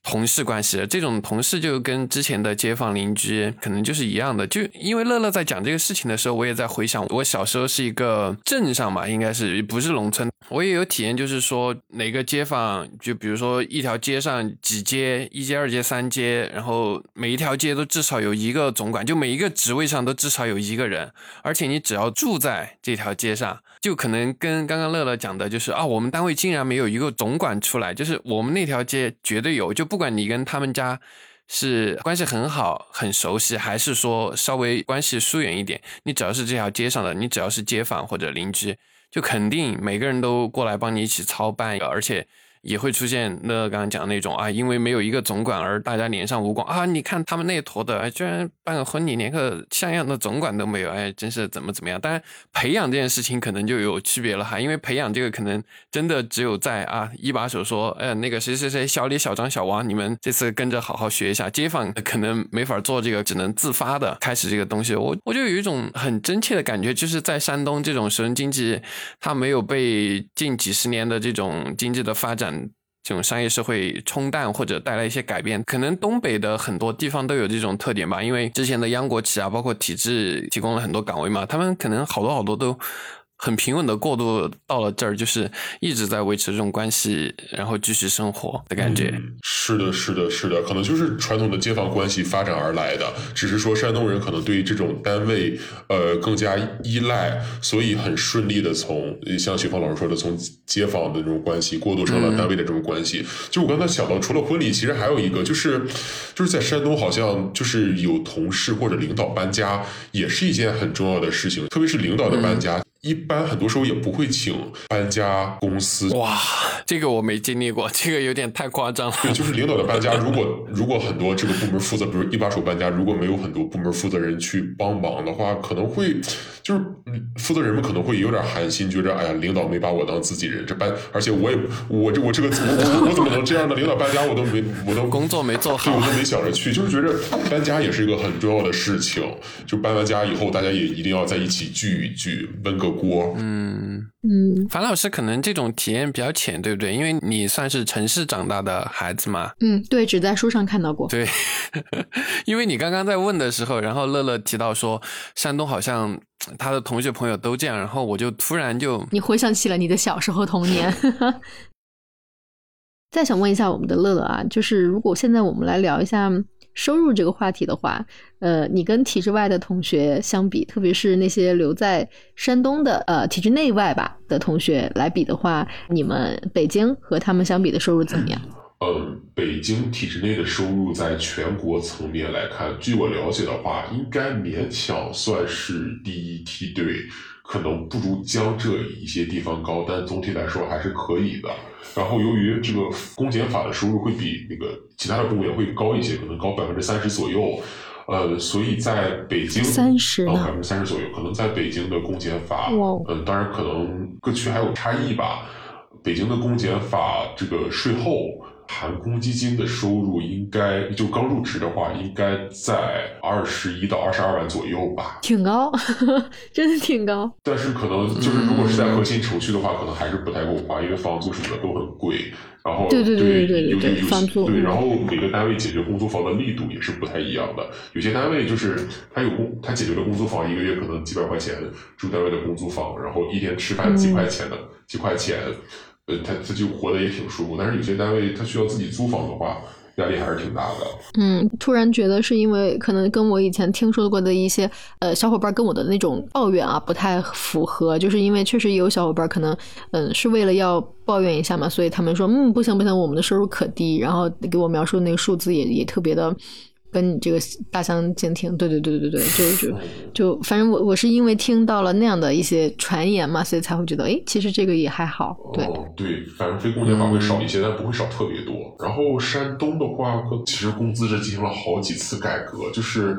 同事关系，这种同事就跟之前的街坊邻居可能就是一样的。就因为乐乐在讲这个事情的时候，我也在回想，我小时候是一个镇上嘛，应该是不是农村，我也有体验，就是说哪个街坊，就比如说一条街上几街，一街、二街、三街，然后每一条街都至少有一个总管，就每一个职位上都至少有一个人，而且你只要住在这条街上，就可能跟刚刚乐乐讲的，就是啊，我们单位竟然没有一个总管出来，就是我们那条街绝对有，就不。管你跟他们家是关系很好、很熟悉，还是说稍微关系疏远一点，你只要是这条街上的，你只要是街坊或者邻居，就肯定每个人都过来帮你一起操办，而且。也会出现那刚刚讲的那种啊，因为没有一个总管而大家脸上无光啊！你看他们那坨的，居然办个婚礼连个像样的总管都没有，哎，真是怎么怎么样？当然，培养这件事情可能就有区别了哈，因为培养这个可能真的只有在啊一把手说，哎，那个谁谁谁小李、小张、小王，你们这次跟着好好学一下。街坊可能没法做这个，只能自发的开始这个东西。我我就有一种很真切的感觉，就是在山东这种熟人经济，它没有被近几十年的这种经济的发展。嗯这种商业社会冲淡或者带来一些改变，可能东北的很多地方都有这种特点吧。因为之前的央国企啊，包括体制提供了很多岗位嘛，他们可能好多好多都。很平稳的过渡到了这儿，就是一直在维持这种关系，然后继续生活的感觉。是的，是的，是的，可能就是传统的街坊关系发展而来的。只是说山东人可能对这种单位呃更加依赖，所以很顺利的从像徐峰老师说的，从街坊的这种关系过渡成了单位的这种关系。就我刚才想到，除了婚礼，其实还有一个就是就是在山东，好像就是有同事或者领导搬家，也是一件很重要的事情，特别是领导的搬家。一般很多时候也不会请搬家公司。哇，这个我没经历过，这个有点太夸张了。对，就是领导的搬家，如果如果很多这个部门负责，比如一把手搬家，如果没有很多部门负责人去帮忙的话，可能会就是负责人们可能会有点寒心，觉着哎呀，领导没把我当自己人，这搬，而且我也我这我这个我我我怎么能这样呢？领导搬家我都没我都工作没做好，我都没想着去，就是觉着搬家也是一个很重要的事情。就搬完家以后，大家也一定要在一起聚一聚，温个。锅，嗯嗯，樊老师可能这种体验比较浅，对不对？因为你算是城市长大的孩子嘛。嗯，对，只在书上看到过。对，因为你刚刚在问的时候，然后乐乐提到说山东好像他的同学朋友都这样，然后我就突然就你回想起了你的小时候童年。再想问一下我们的乐乐啊，就是如果现在我们来聊一下。收入这个话题的话，呃，你跟体制外的同学相比，特别是那些留在山东的呃体制内外吧的同学来比的话，你们北京和他们相比的收入怎么样？嗯，北京体制内的收入在全国层面来看，据我了解的话，应该勉强算是第一梯队。可能不如江浙一些地方高，但总体来说还是可以的。然后由于这个公检法的收入会比那个其他的公务员会高一些，可能高百分之三十左右。呃，所以在北京，三十，百分之三十左右，可能在北京的公检法，嗯，当然可能各区还有差异吧。北京的公检法这个税后。含公积金的收入应该就刚入职的话，应该在二十一到二十二万左右吧，挺高，真的挺高。但是可能就是如果是在核心城区的话，可能还是不太够花，因为房租什么的都很贵。然后对对对对对对，房租对，然后每个单位解决公租房的力度也是不太一样的。有些单位就是他有公，他解决了公租房一个月可能几百块钱住单位的公租房，然后一天吃饭几块钱的几块钱。呃，他他就活得也挺舒服，但是有些单位他需要自己租房的话，压力还是挺大的。嗯，突然觉得是因为可能跟我以前听说过的一些呃小伙伴跟我的那种抱怨啊不太符合，就是因为确实有小伙伴可能嗯是为了要抱怨一下嘛，所以他们说嗯不行不行，我们的收入可低，然后给我描述那个数字也也特别的。跟你这个大相径庭，对对对对对对，就就就，反正我我是因为听到了那样的一些传言嘛，所以才会觉得，哎，其实这个也还好。对对，反正非公检法会少一些，但不会少特别多。然后山东的话，其实工资是进行了好几次改革，就是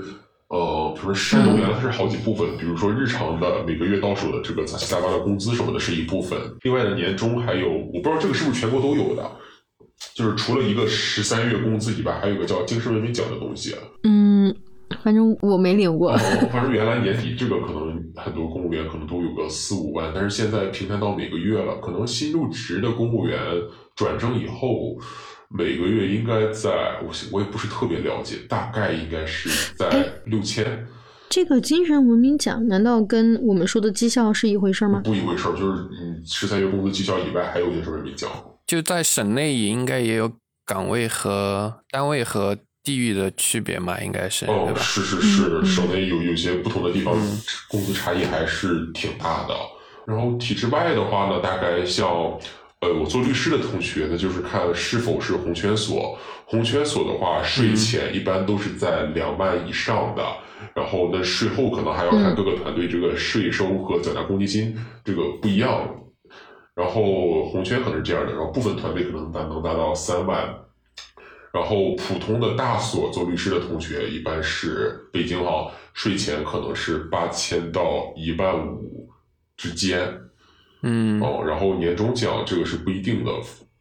呃，比如说山东原来它是好几部分，比如说日常的每个月到手的这个杂七杂八的工资什么的是一部分，另外的年终还有，我不知道这个是不是全国都有的。就是除了一个十三月工资以外，还有个叫精神文明奖的东西。嗯，反正我没领过。反正原来年底这个可能很多公务员可能都有个四五万，但是现在平摊到每个月了。可能新入职的公务员转正以后，每个月应该在我我也不是特别了解，大概应该是在六千。这个精神文明奖难道跟我们说的绩效是一回事吗？不一回事，就是嗯，十三月工资绩效以外，还有精神文明奖。就在省内也应该也有岗位和单位和地域的区别嘛，应该是哦，是是是，省内有有些不同的地方嗯工资差异还是挺大的。然后体制外的话呢，大概像呃，我做律师的同学呢，就是看是否是红圈所。红圈所的话，税前一般都是在两万以上的，然后呢，税后可能还要看各个团队这个税收和缴纳公积金这个不一样。然后红圈可能是这样的，然后部分团队可能达能达到三万，然后普通的大所做律师的同学，一般是北京哈，税前可能是八千到一万五之间嗯，哦，然后年终奖这个是不一定的，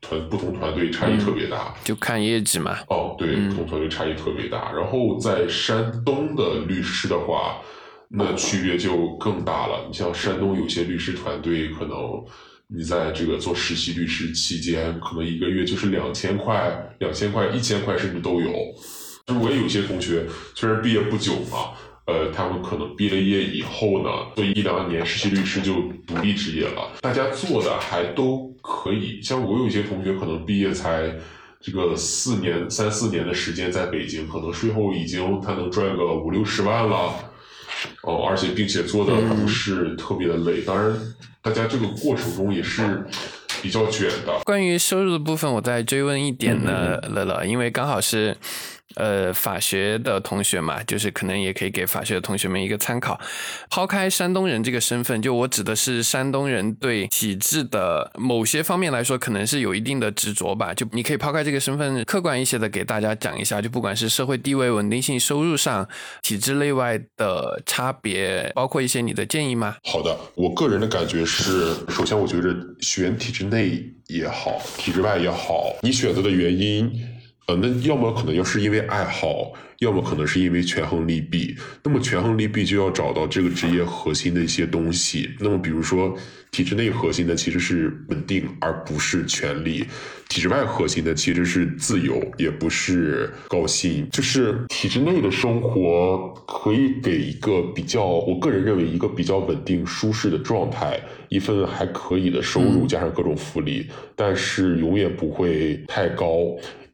团不同团队差异特别大。就看业绩嘛。哦，对，嗯不同团队差异特别大。然后在山东的律师的话，那区别就更大了。你像山东有些律师团队，可能你在这个做实习律师期间，可能一个月就是两千块、两千块、一千块，甚至都有。就是我也有一些同学，虽然毕业不久嘛，呃，他们可能毕了业以后呢，做一两年实习律师就独立职业了。大家做的还都可以，像我有一些同学可能毕业才这个四年、三四年的时间在北京，可能税后已经他能赚个五六十万了。哦，而且并且做的还不是特别的累，当然，大家这个过程中也是比较卷的。关于收入的部分，我再追问一点呢，嗯乐乐，因为刚好是。呃，法学的同学嘛，就是可能也可以给法学的同学们一个参考。抛开山东人这个身份，就我指的是山东人对体制的某些方面来说，可能是有一定的执着吧。就你可以抛开这个身份，客观一些的给大家讲一下，就不管是社会地位、稳定性、收入上，体制内外的差别，包括一些你的建议吗？好的，我个人的感觉是，首先我觉得选体制内也好，体制外也好，你选择的原因，呃，那要么可能要是因为爱好，要么可能是因为权衡利弊。那么权衡利弊就要找到这个职业核心的一些东西。那么比如说体制内核心的其实是稳定，而不是权利；体制外核心的其实是自由，也不是高薪。就是体制内的生活可以给一个比较，我个人认为一个比较稳定舒适的状态，一份还可以的收入，加上各种福利，但是永远不会太高。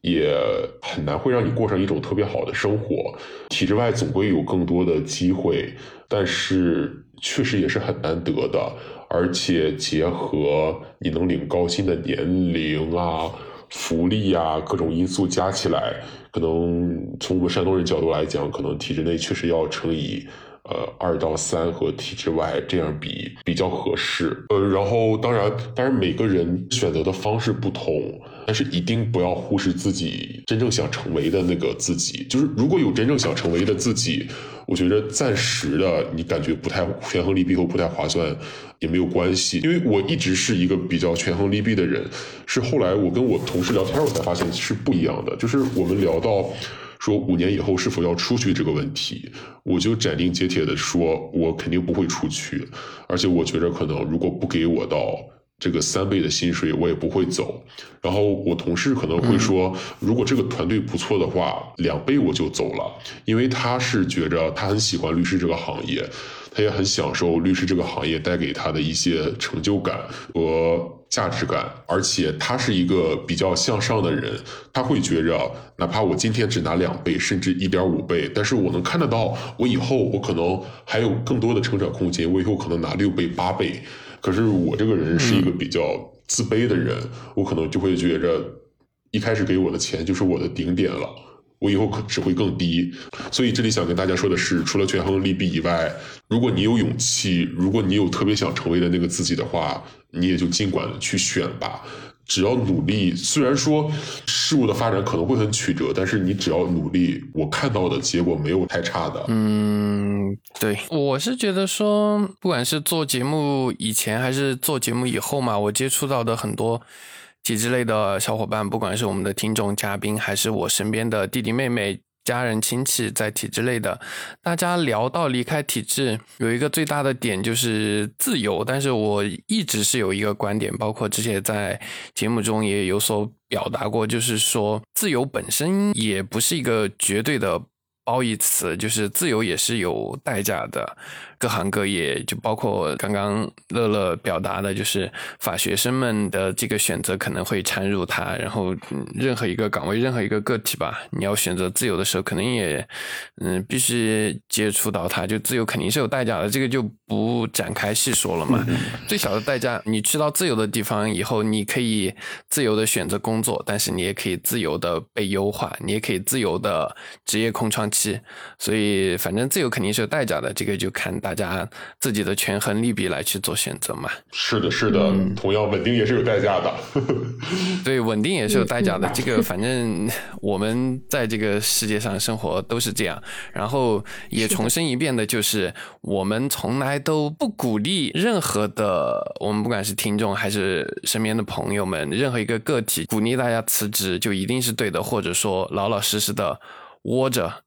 也很难会让你过上一种特别好的生活。体制外总归有更多的机会，但是确实也是很难得的。而且结合你能领高薪的年龄啊、福利啊各种因素加起来，可能从我们山东人角度来讲，可能体制内确实要乘以。呃，二到三和体制外这样比比较合适。呃，然后当然，当然每个人选择的方式不同，但是一定不要忽视自己真正想成为的那个自己。就是如果有真正想成为的自己，我觉得暂时的你感觉不太权衡利弊或不太划算也没有关系。因为我一直是一个比较权衡利弊的人，是后来我跟我同事聊天，我才发现是不一样的。就是我们聊到。说五年以后是否要出去这个问题，我就斩钉截铁的说，我肯定不会出去，而且我觉得可能如果不给我到这个三倍的薪水，我也不会走。然后我同事可能会说，如果这个团队不错的话，两倍我就走了，因为他是觉着他很喜欢律师这个行业。他也很享受律师这个行业带给他的一些成就感和价值感，而且他是一个比较向上的人，他会觉着，哪怕我今天只拿两倍，甚至一点五倍，但是我能看得到，我以后我可能还有更多的成长空间，我以后可能拿六倍、八倍。可是我这个人是一个比较自卑的人，我可能就会觉着，一开始给我的钱就是我的顶点了。我以后可只会更低，所以这里想跟大家说的是，除了权衡利弊以外，如果你有勇气，如果你有特别想成为的那个自己的话，你也就尽管去选吧。只要努力，虽然说事物的发展可能会很曲折，但是你只要努力，我看到的结果没有太差的。嗯，对，我是觉得说，不管是做节目以前还是做节目以后嘛，我接触到的很多。体制类的小伙伴，不管是我们的听众、嘉宾，还是我身边的弟弟妹妹、家人亲戚在体制内的，大家聊到离开体制，有一个最大的点就是自由。但是我一直是有一个观点，包括之前在节目中也有所表达过，就是说自由本身也不是一个绝对的褒义词，就是自由也是有代价的。各行各业，就包括刚刚乐乐表达的，就是法学生们的这个选择可能会掺入它。然后，任何一个岗位，任何一个个体吧，你要选择自由的时候，可能也，嗯，必须接触到它。就自由肯定是有代价的，这个就不展开细说了嘛。最小的代价，你去到自由的地方以后，你可以自由的选择工作，但是你也可以自由的被优化，你也可以自由的职业空窗期。所以，反正自由肯定是有代价的，这个就看大。家自己的权衡利弊来去做选择嘛？是的，是的，同样稳定也是有代价的。对，稳定也是有代价的。这个反正我们在这个世界上生活都是这样。然后也重申一遍的就是，我们从来都不鼓励任何的，我们不管是听众还是身边的朋友们，任何一个个体鼓励大家辞职就一定是对的，或者说老老实实的窝着。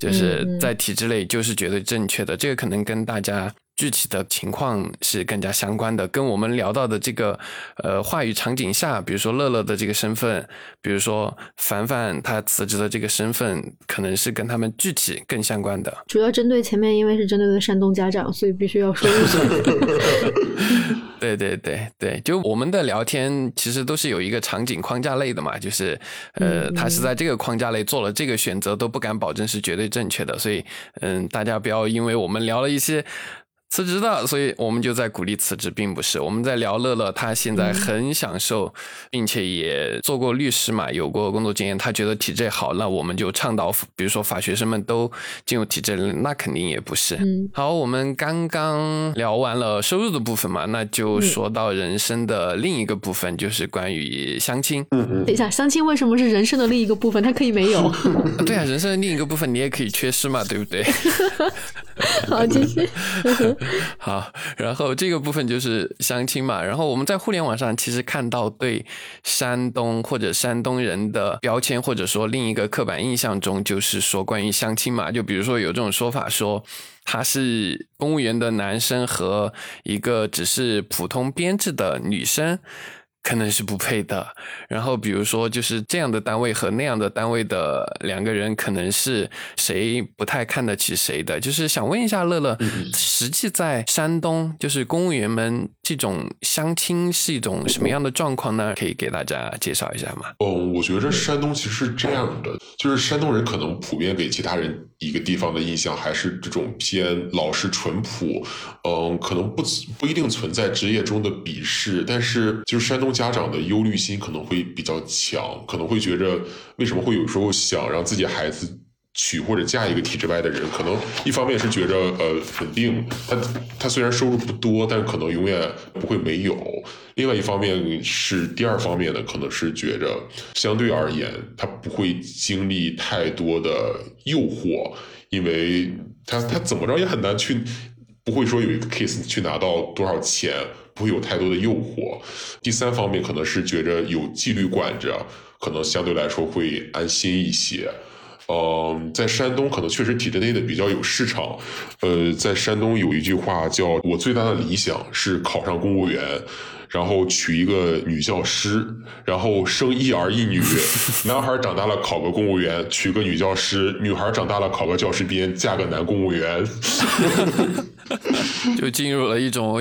就是在体制内就是绝对正确的，这个可能跟大家具体的情况是更加相关的，跟我们聊到的这个呃话语场景下，比如说乐乐的这个身份，比如说凡凡他辞职的这个身份，可能是跟他们具体更相关的。主要针对前面，因为是针对的山东家长，所以必须要说一说。对对对对，就我们的聊天其实都是有一个场景框架类的嘛，就是呃，他是在这个框架内做了这个选择，都不敢保证是绝对正确的，所以嗯，大家不要因为我们聊了一些。辞职的，所以我们就在鼓励辞职，并不是我们在聊乐乐，他现在很享受，并且也做过律师嘛，有过工作经验，他觉得体制好，那我们就倡导，比如说法学生们都进入体制，那肯定也不是。好，我们刚刚聊完了收入的部分嘛，那就说到人生的另一个部分，就是关于相亲。等一下，相亲为什么是人生的另一个部分？它可以没有？对啊，人生的另一个部分你也可以缺失嘛，对不对？好，继续。好，然后这个部分就是相亲嘛。然后我们在互联网上其实看到对山东或者山东人的标签，或者说另一个刻板印象中，就是说关于相亲嘛。就比如说有这种说法，说他是公务员的男生和一个只是普通编制的女生。可能是不配的。然后，比如说，就是这样的单位和那样的单位的两个人，可能是谁不太看得起谁的。就是想问一下乐乐，实际在山东，就是公务员们这种相亲是一种什么样的状况呢？可以给大家介绍一下吗？嗯，我觉得山东其实是这样的，就是山东人可能普遍给其他人一个地方的印象还是这种偏老实淳朴。嗯，可能不不一定存在职业中的鄙视，但是就是山东。家长的忧虑心可能会比较强，可能会觉着为什么会有时候想让自己孩子娶或者嫁一个体制外的人？可能一方面是觉着呃稳定，他他虽然收入不多，但可能永远不会没有；另外一方面是第二方面呢，可能是觉着相对而言他不会经历太多的诱惑，因为他他怎么着也很难去，不会说有一个 case 去拿到多少钱。不会有太多的诱惑。第三方面可能是觉着有纪律管着，可能相对来说会安心一些。嗯，在山东可能确实体制内的比较有市场。呃，在山东有一句话叫“我最大的理想是考上公务员”。然后娶一个女教师，然后生一儿一女，男孩长大了考个公务员，娶个女教师；女孩长大了考个教师编，嫁个男公务员，就进入了一种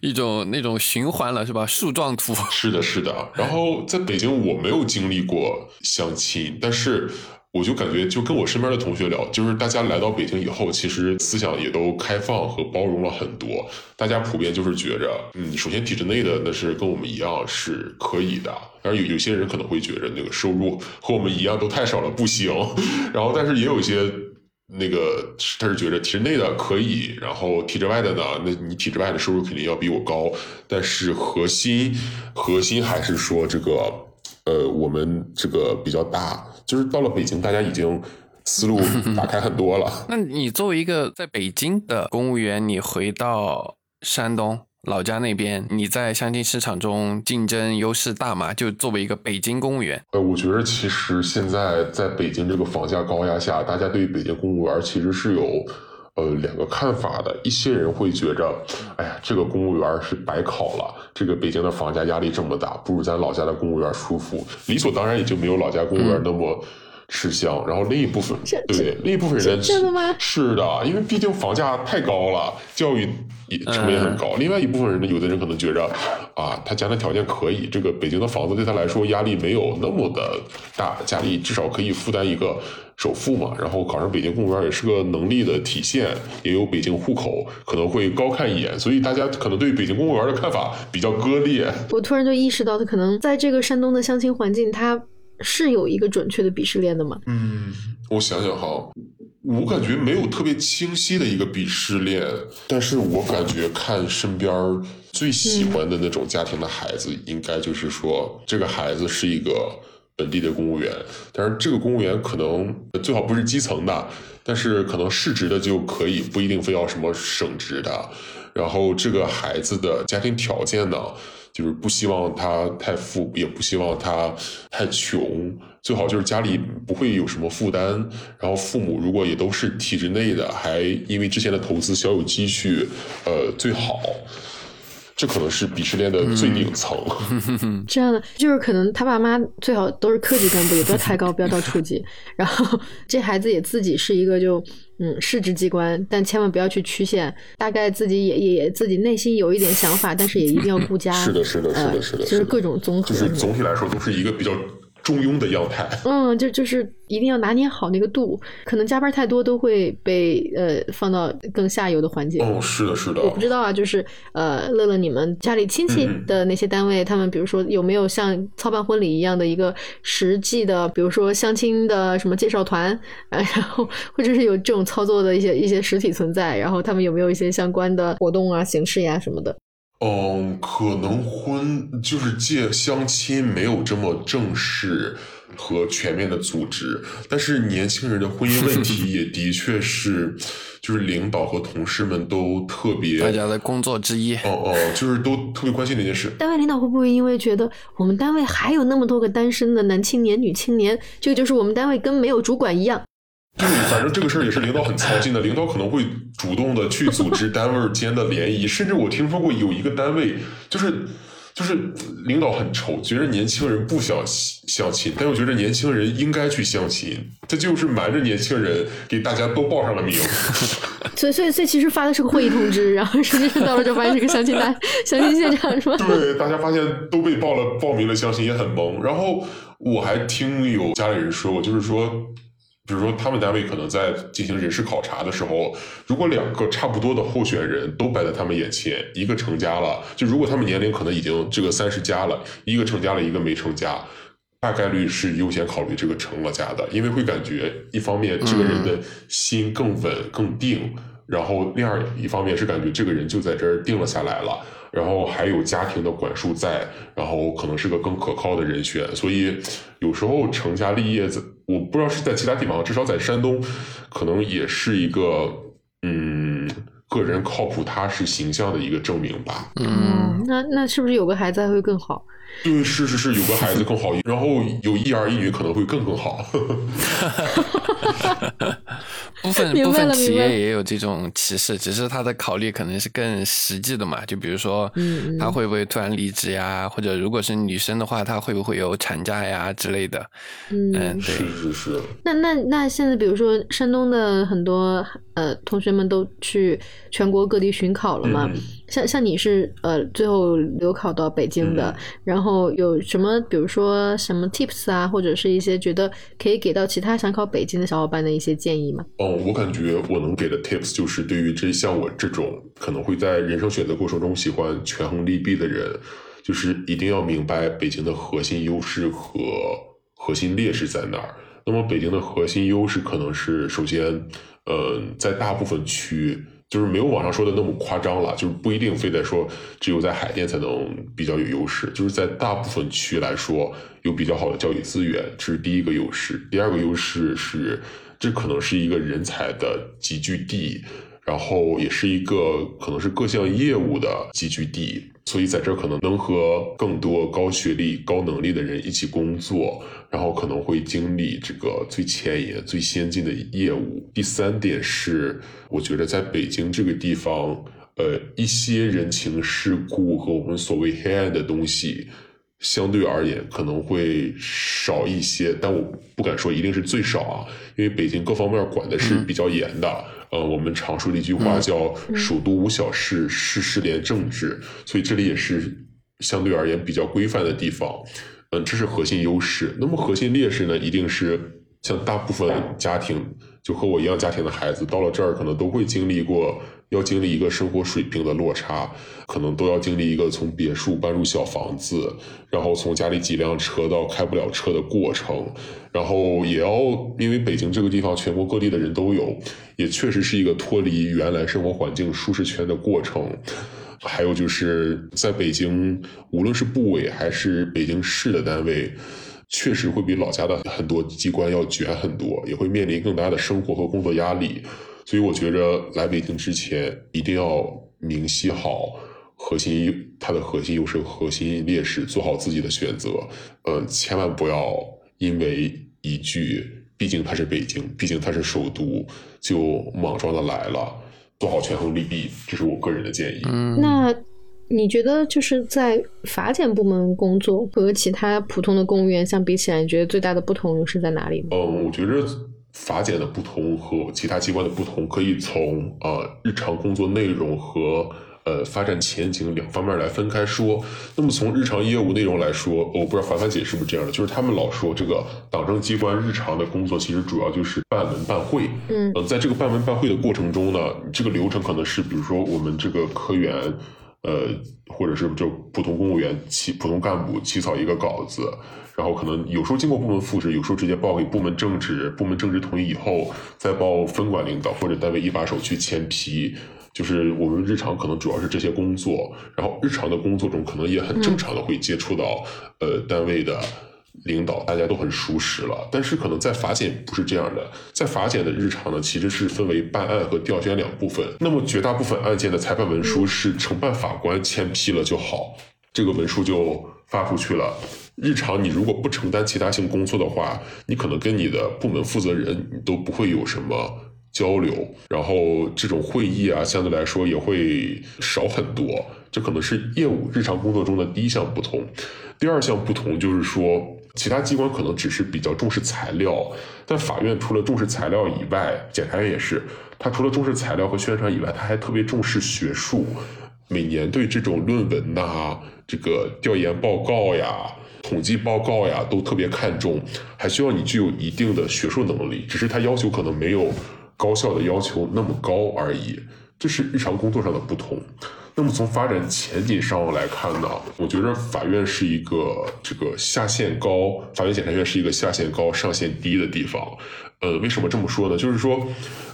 一种那种循环了，是吧？树状图。是的，是的。然后在北京，我没有经历过相亲，但是。我就感觉，就跟我身边的同学聊，就是大家来到北京以后，其实思想也都开放和包容了很多。大家普遍就是觉着，嗯，首先体制内的那是跟我们一样是可以的，但是有有些人可能会觉着那个收入和我们一样都太少了，不行。然后，但是也有一些那个他是觉着体制内的可以，然后体制外的呢，那你体制外的收入肯定要比我高，但是核心核心还是说这个，呃，我们这个比较大。就是到了北京，大家已经思路打开很多了。那你作为一个在北京的公务员，你回到山东，老家那边，你在相亲市场中竞争优势大吗？就作为一个北京公务员，呃，我觉得其实现在在北京这个房价高压下，大家对北京公务员其实是有呃两个看法的。一些人会觉着，哎呀，这个公务员是白考了，这个北京的房价压力这么大，不如咱老家的公务员舒服，理所当然也就没有老家公务员那么。吃香，然后另一部分对另一部分人真的吗？是的，因为毕竟房价太高了，教育也成本也很高。另外一部分人呢，有的人可能觉着啊，他家庭条件可以，这个北京的房子对他来说压力没有那么的大，家里至少可以负担一个首付嘛。然后考上北京公务员也是个能力的体现，也有北京户口，可能会高看一眼。所以大家可能对北京公务员的看法比较割裂。我突然就意识到，他可能在这个山东的相亲环境，他。是有一个准确的鄙视链的吗？嗯，我想想哈，我感觉没有特别清晰的一个鄙视链，但是我感觉看身边最喜欢的那种家庭的孩子，应该就是说这个孩子是一个本地的公务员，但是这个公务员可能最好不是基层的，但是可能市直的就可以，不一定非要什么省直的。然后这个孩子的家庭条件呢？就是不希望他太富，也不希望他太穷，最好就是家里不会有什么负担。然后父母如果也都是体制内的，还因为之前的投资小有积蓄，呃，最好。这可能是鄙视链的最顶层。这样的就是可能他爸妈最好都是科级干部，也不要太高，不要到处级。然后这孩子也自己是一个就嗯市值机关，但千万不要去曲线。大概自己也也自己内心有一点想法，但是也一定要顾家。是的，是的，是的，是的，就是各种综合。就是总体来说都是一个比较。中庸的样态，嗯，就就是一定要拿捏好那个度，可能加班太多都会被呃放到更下游的环节。哦，是的，是的。我不知道啊，就是呃，乐乐，你们家里亲戚的那些单位，他们比如说有没有像操办婚礼一样的一个实际的，比如说相亲的什么介绍团，然后或者是有这种操作的一些一些实体存在，然后他们有没有一些相关的活动啊、形式呀什么的？嗯，可能婚就是借相亲没有这么正式和全面的组织，但是年轻人的婚姻问题也的确是，就是领导和同事们都特别大家的工作之一。哦哦，就是都特别关心的一件事。单位领导会不会因为觉得我们单位还有那么多个单身的男青年、女青年，这个就是我们单位跟没有主管一样？对，反正这个事儿也是领导很操心的。领导可能会主动的去组织单位间的联谊，甚至我听说过有一个单位，就是就是领导很愁，觉得年轻人不想相亲，但又觉得年轻人应该去相亲，他就是瞒着年轻人给大家都报上了名。所以，所以，所以其实发的是个会议通知，然后实际上到了就发现是个相亲单、相亲现场，是吧？对，大家发现都被报了报名了相亲，也很懵。然后我还听有家里人说过，就是说。比如说，他们单位可能在进行人事考察的时候，如果两个差不多的候选人都摆在他们眼前，一个成家了，就如果他们年龄可能已经这个三十加了，一个成家了，一个没成家，大概率是优先考虑这个成了家的，因为会感觉一方面这个人的心更稳更定，然后另外一方面是感觉这个人就在这儿定了下来了。然后还有家庭的管束在，然后可能是个更可靠的人选，所以有时候成家立业，在我不知道是在其他地方，至少在山东，可能也是一个个人靠谱踏实形象的一个证明吧。嗯，那那是不是有个孩子还会更好？对，是是是，有个孩子更好，然后有一儿一女可能会更更好。部分部分企业也有这种歧视，只是他的考虑可能是更实际的嘛。就比如说，他会不会突然离职呀？或者如果是女生的话，她会不会有产假呀之类的？嗯，对，是是是。那那那现在，比如说山东的很多呃同学们都去全国各地巡考了嘛？像像你是呃最后留考到北京的，然后有什么比如说什么 tips 啊，或者是一些觉得可以给到其他想考北京的小伙伴的一些建议吗？哦，我感觉我能给的 tips 就是对于这像我这种可能会在人生选择过程中喜欢权衡利弊的人，就是一定要明白北京的核心优势和核心劣势在哪儿。那么北京的核心优势可能是首先，嗯，在大部分区。就是没有网上说的那么夸张了，就是不一定非得说只有在海淀才能比较有优势，就是在大部分区来说有比较好的教育资源，这是第一个优势。第二个优势是，这可能是一个人才的集聚地。然后也是一个可能是各项业务的集聚地，所以在这儿可能能和更多高学历、高能力的人一起工作，然后可能会经历这个最前沿、最先进的业务。第三点是，我觉得在北京这个地方，呃，一些人情世故和我们所谓黑暗的东西。相对而言可能会少一些，但我不敢说一定是最少啊，因为北京各方面管的是比较严的。呃，我们常说的一句话叫“蜀都无小事，事事连政治”，所以这里也是相对而言比较规范的地方。嗯，这是核心优势。那么核心劣势呢，一定是像大部分家庭就和我一样家庭的孩子到了这儿，可能都会经历过。要经历一个生活水平的落差，可能都要经历一个从别墅搬入小房子，然后从家里几辆车到开不了车的过程，然后也要因为北京这个地方全国各地的人都有，也确实是一个脱离原来生活环境舒适圈的过程。还有就是在北京，无论是部委还是北京市的单位，确实会比老家的很多机关要卷很多，也会面临更大的生活和工作压力。所以我觉着来北京之前一定要明晰好核心它的核心优势、核心劣势，做好自己的选择。呃，千万不要因为一句“毕竟它是北京，毕竟它是首都”就莽撞的来了。做好权衡利弊，这是我个人的建议。嗯，那你觉得就是在法检部门工作和其他普通的公务员相比起来，你觉得最大的不同又是在哪里？嗯，我觉着。法检的不同和其他机关的不同，可以从呃日常工作内容和呃发展前景两方面来分开说。那么从日常业务内容来说，我不知道凡凡姐是不是这样的，就是他们老说这个党政机关日常的工作其实主要就是办文办会。嗯，呃，在这个办文办会的过程中呢，这个流程可能是比如说我们这个科员，呃，或者是就普通公务员起普通干部起草一个稿子。然后可能有时候经过部门复制，有时候直接报给部门正职，部门正职同意以后再报分管领导或者单位一把手去签批。就是我们日常可能主要是这些工作，然后日常的工作中可能也很正常的会接触到呃单位的领导，大家都很熟识了。但是可能在法检不是这样的，在法检的日常呢，其实是分为办案和调卷两部分。那么绝大部分案件的裁判文书是承办法官签批了就好，这个文书就发出去了。日常你如果不承担其他性工作的话，你可能跟你的部门负责人你都不会有什么交流，然后这种会议啊，相对来说也会少很多。这可能是业务日常工作中的第一项不同。第二项不同就是说，其他机关可能只是比较重视材料，但法院除了重视材料以外，检察院也是，他除了重视材料和宣传以外，他还特别重视学术，每年对这种论文呐、这个调研报告呀。统计报告呀，都特别看重，还需要你具有一定的学术能力，只是他要求可能没有高校的要求那么高而已，这是日常工作上的不同。那么从发展前景上来看呢，我觉得法院是一个这个下限高，法院检察院是一个下限高上限低的地方。呃，为什么这么说呢？就是说，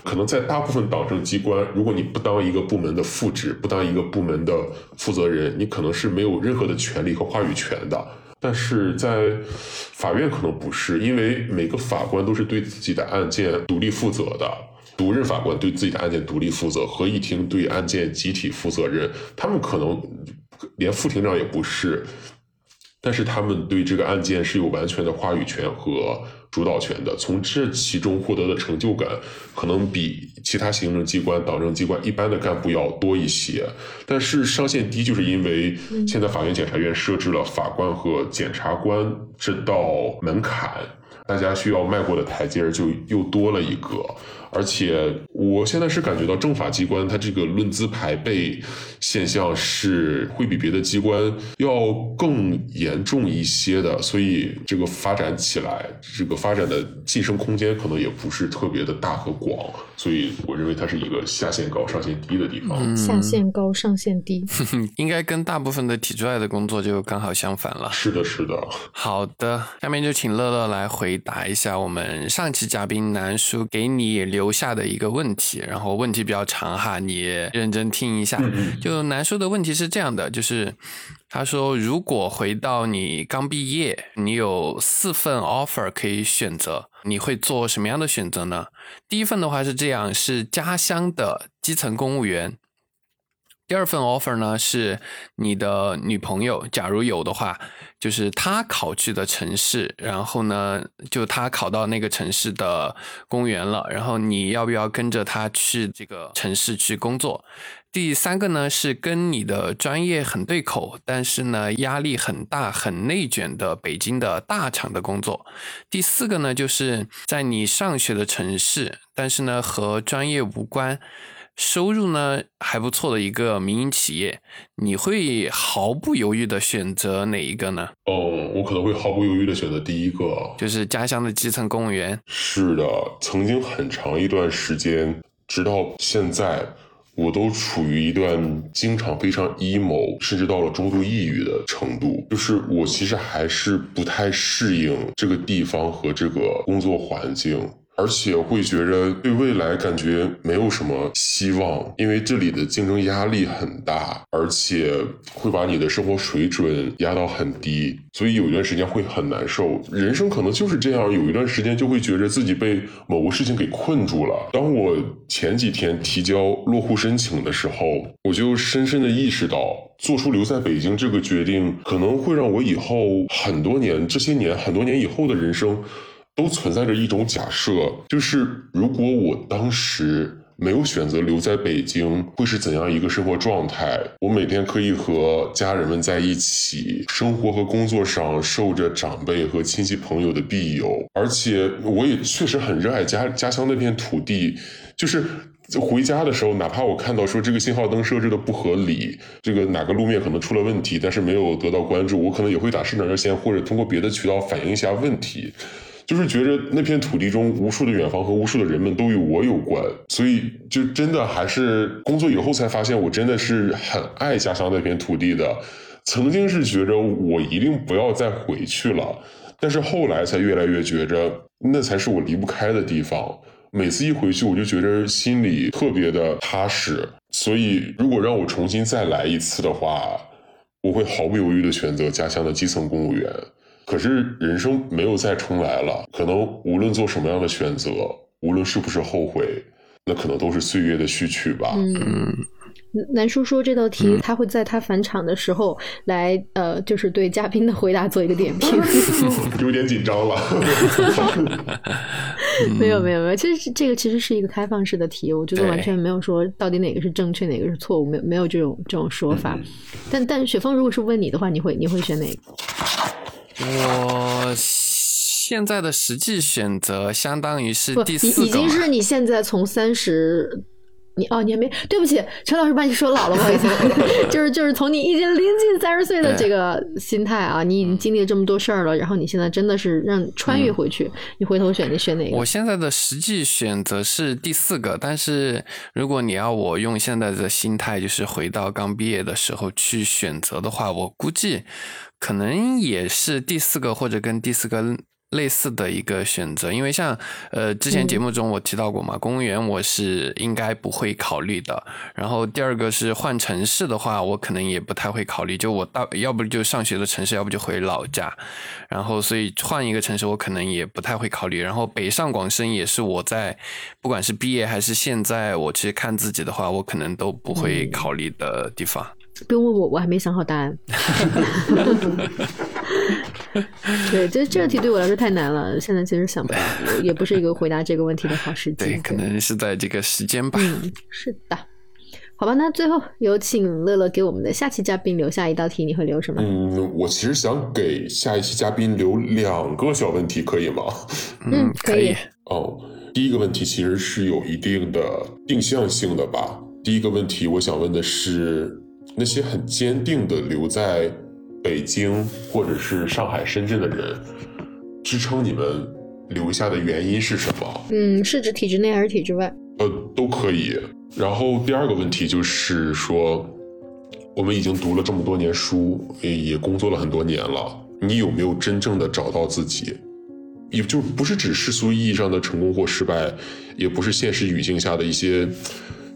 可能在大部分党政机关，如果你不当一个部门的副职，不当一个部门的负责人，你可能是没有任何的权利和话语权的。但是在法院可能不是，因为每个法官都是对自己的案件独立负责的，独任法官对自己的案件独立负责，合议庭对案件集体负责任，他们可能连副庭长也不是。但是他们对这个案件是有完全的话语权和主导权的，从这其中获得的成就感，可能比其他行政机关、党政机关一般的干部要多一些。但是上限低，就是因为现在法院、检察院设置了法官和检察官这道门槛，大家需要迈过的台阶就又多了一个。而且我现在是感觉到政法机关它这个论资排辈现象是会比别的机关要更严重一些的，所以这个发展起来，这个发展的晋升空间可能也不是特别的大和广，所以我认为它是一个下限高上限低的地方。下限高上限低，应该跟大部分的体制外的工作就刚好相反了。是的，是的。好的，下面就请乐乐来回答一下我们上期嘉宾南叔给你留。留下的一个问题，然后问题比较长哈，你认真听一下。就南叔的问题是这样的，就是他说，如果回到你刚毕业，你有四份 offer 可以选择，你会做什么样的选择呢？第一份的话是这样，是家乡的基层公务员。第二份 offer 呢是你的女朋友，假如有的话，就是她考去的城市，然后呢，就她考到那个城市的公务员了，然后你要不要跟着她去这个城市去工作？第三个呢是跟你的专业很对口，但是呢压力很大、很内卷的北京的大厂的工作。第四个呢就是在你上学的城市，但是呢和专业无关。收入呢还不错的一个民营企业，你会毫不犹豫的选择哪一个呢？嗯，我可能会毫不犹豫的选择第一个，就是家乡的基层公务员。是的，曾经很长一段时间，直到现在，我都处于一段经常非常 emo，甚至到了中度抑郁的程度。就是我其实还是不太适应这个地方和这个工作环境。而且会觉着对未来感觉没有什么希望，因为这里的竞争压力很大，而且会把你的生活水准压到很低，所以有一段时间会很难受。人生可能就是这样，有一段时间就会觉着自己被某个事情给困住了。当我前几天提交落户申请的时候，我就深深的意识到，做出留在北京这个决定，可能会让我以后很多年，这些年很多年以后的人生。都存在着一种假设，就是如果我当时没有选择留在北京，会是怎样一个生活状态？我每天可以和家人们在一起，生活和工作上受着长辈和亲戚朋友的庇佑，而且我也确实很热爱家家乡那片土地。就是回家的时候，哪怕我看到说这个信号灯设置的不合理，这个哪个路面可能出了问题，但是没有得到关注，我可能也会打市长热线或者通过别的渠道反映一下问题。就是觉着那片土地中无数的远方和无数的人们都与我有关，所以就真的还是工作以后才发现，我真的是很爱家乡那片土地的。曾经是觉着我一定不要再回去了，但是后来才越来越觉着那才是我离不开的地方。每次一回去，我就觉着心里特别的踏实。所以如果让我重新再来一次的话，我会毫不犹豫的选择家乡的基层公务员。可是人生没有再重来了，可能无论做什么样的选择，无论是不是后悔，那可能都是岁月的序曲吧。嗯，南叔说这道题他会在他返场的时候来，呃，就是对嘉宾的回答做一个点评。有点紧张了。没有没有没有，其实这个其实是一个开放式的题，我觉得完全没有说到底哪个是正确，哪个是错误，没有没有这种这种说法。但但雪峰如果是问你的话，你会你会选哪个？我现在的实际选择相当于是第四个，已经是你现在从三十，你哦，你还没，对不起，陈老师把你说老了，不好意思，就是就是从你已经临近三十岁的这个心态啊，你已经经历了这么多事儿了，然后你现在真的是让穿越回去，你回头选，你选哪个？我现在的实际选择是第四个，但是如果你要我用现在的心态，就是回到刚毕业的时候去选择的话，我估计。可能也是第四个或者跟第四个类似的一个选择，因为像呃之前节目中我提到过嘛，公务员我是应该不会考虑的。然后第二个是换城市的话，我可能也不太会考虑，就我大要不就上学的城市，要不就回老家。然后所以换一个城市，我可能也不太会考虑。然后北上广深也是我在不管是毕业还是现在，我其实看自己的话，我可能都不会考虑的地方。不用问我，我还没想好答案。对，这这题对我来说太难了，现在其实想不到，也不是一个回答这个问题的好时机。对，可能是在这个时间吧。嗯，是的。好吧，那最后有请乐乐给我们的下期嘉宾留下一道题，你会留什么？嗯，我其实想给下一期嘉宾留两个小问题，可以吗？嗯，可以。哦，第一个问题其实是有一定的定向性的吧。第一个问题，我想问的是。那些很坚定的留在北京或者是上海、深圳的人，支撑你们留下的原因是什么？嗯，是指体制内还是体制外？呃，都可以。然后第二个问题就是说，我们已经读了这么多年书，也工作了很多年了，你有没有真正的找到自己？也就不是指世俗意义上的成功或失败，也不是现实语境下的一些。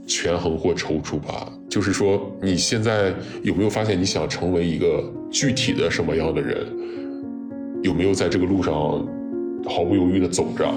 权衡或踌躇吧，就是说，你现在有没有发现你想成为一个具体的什么样的人？有没有在这个路上毫不犹豫地走着。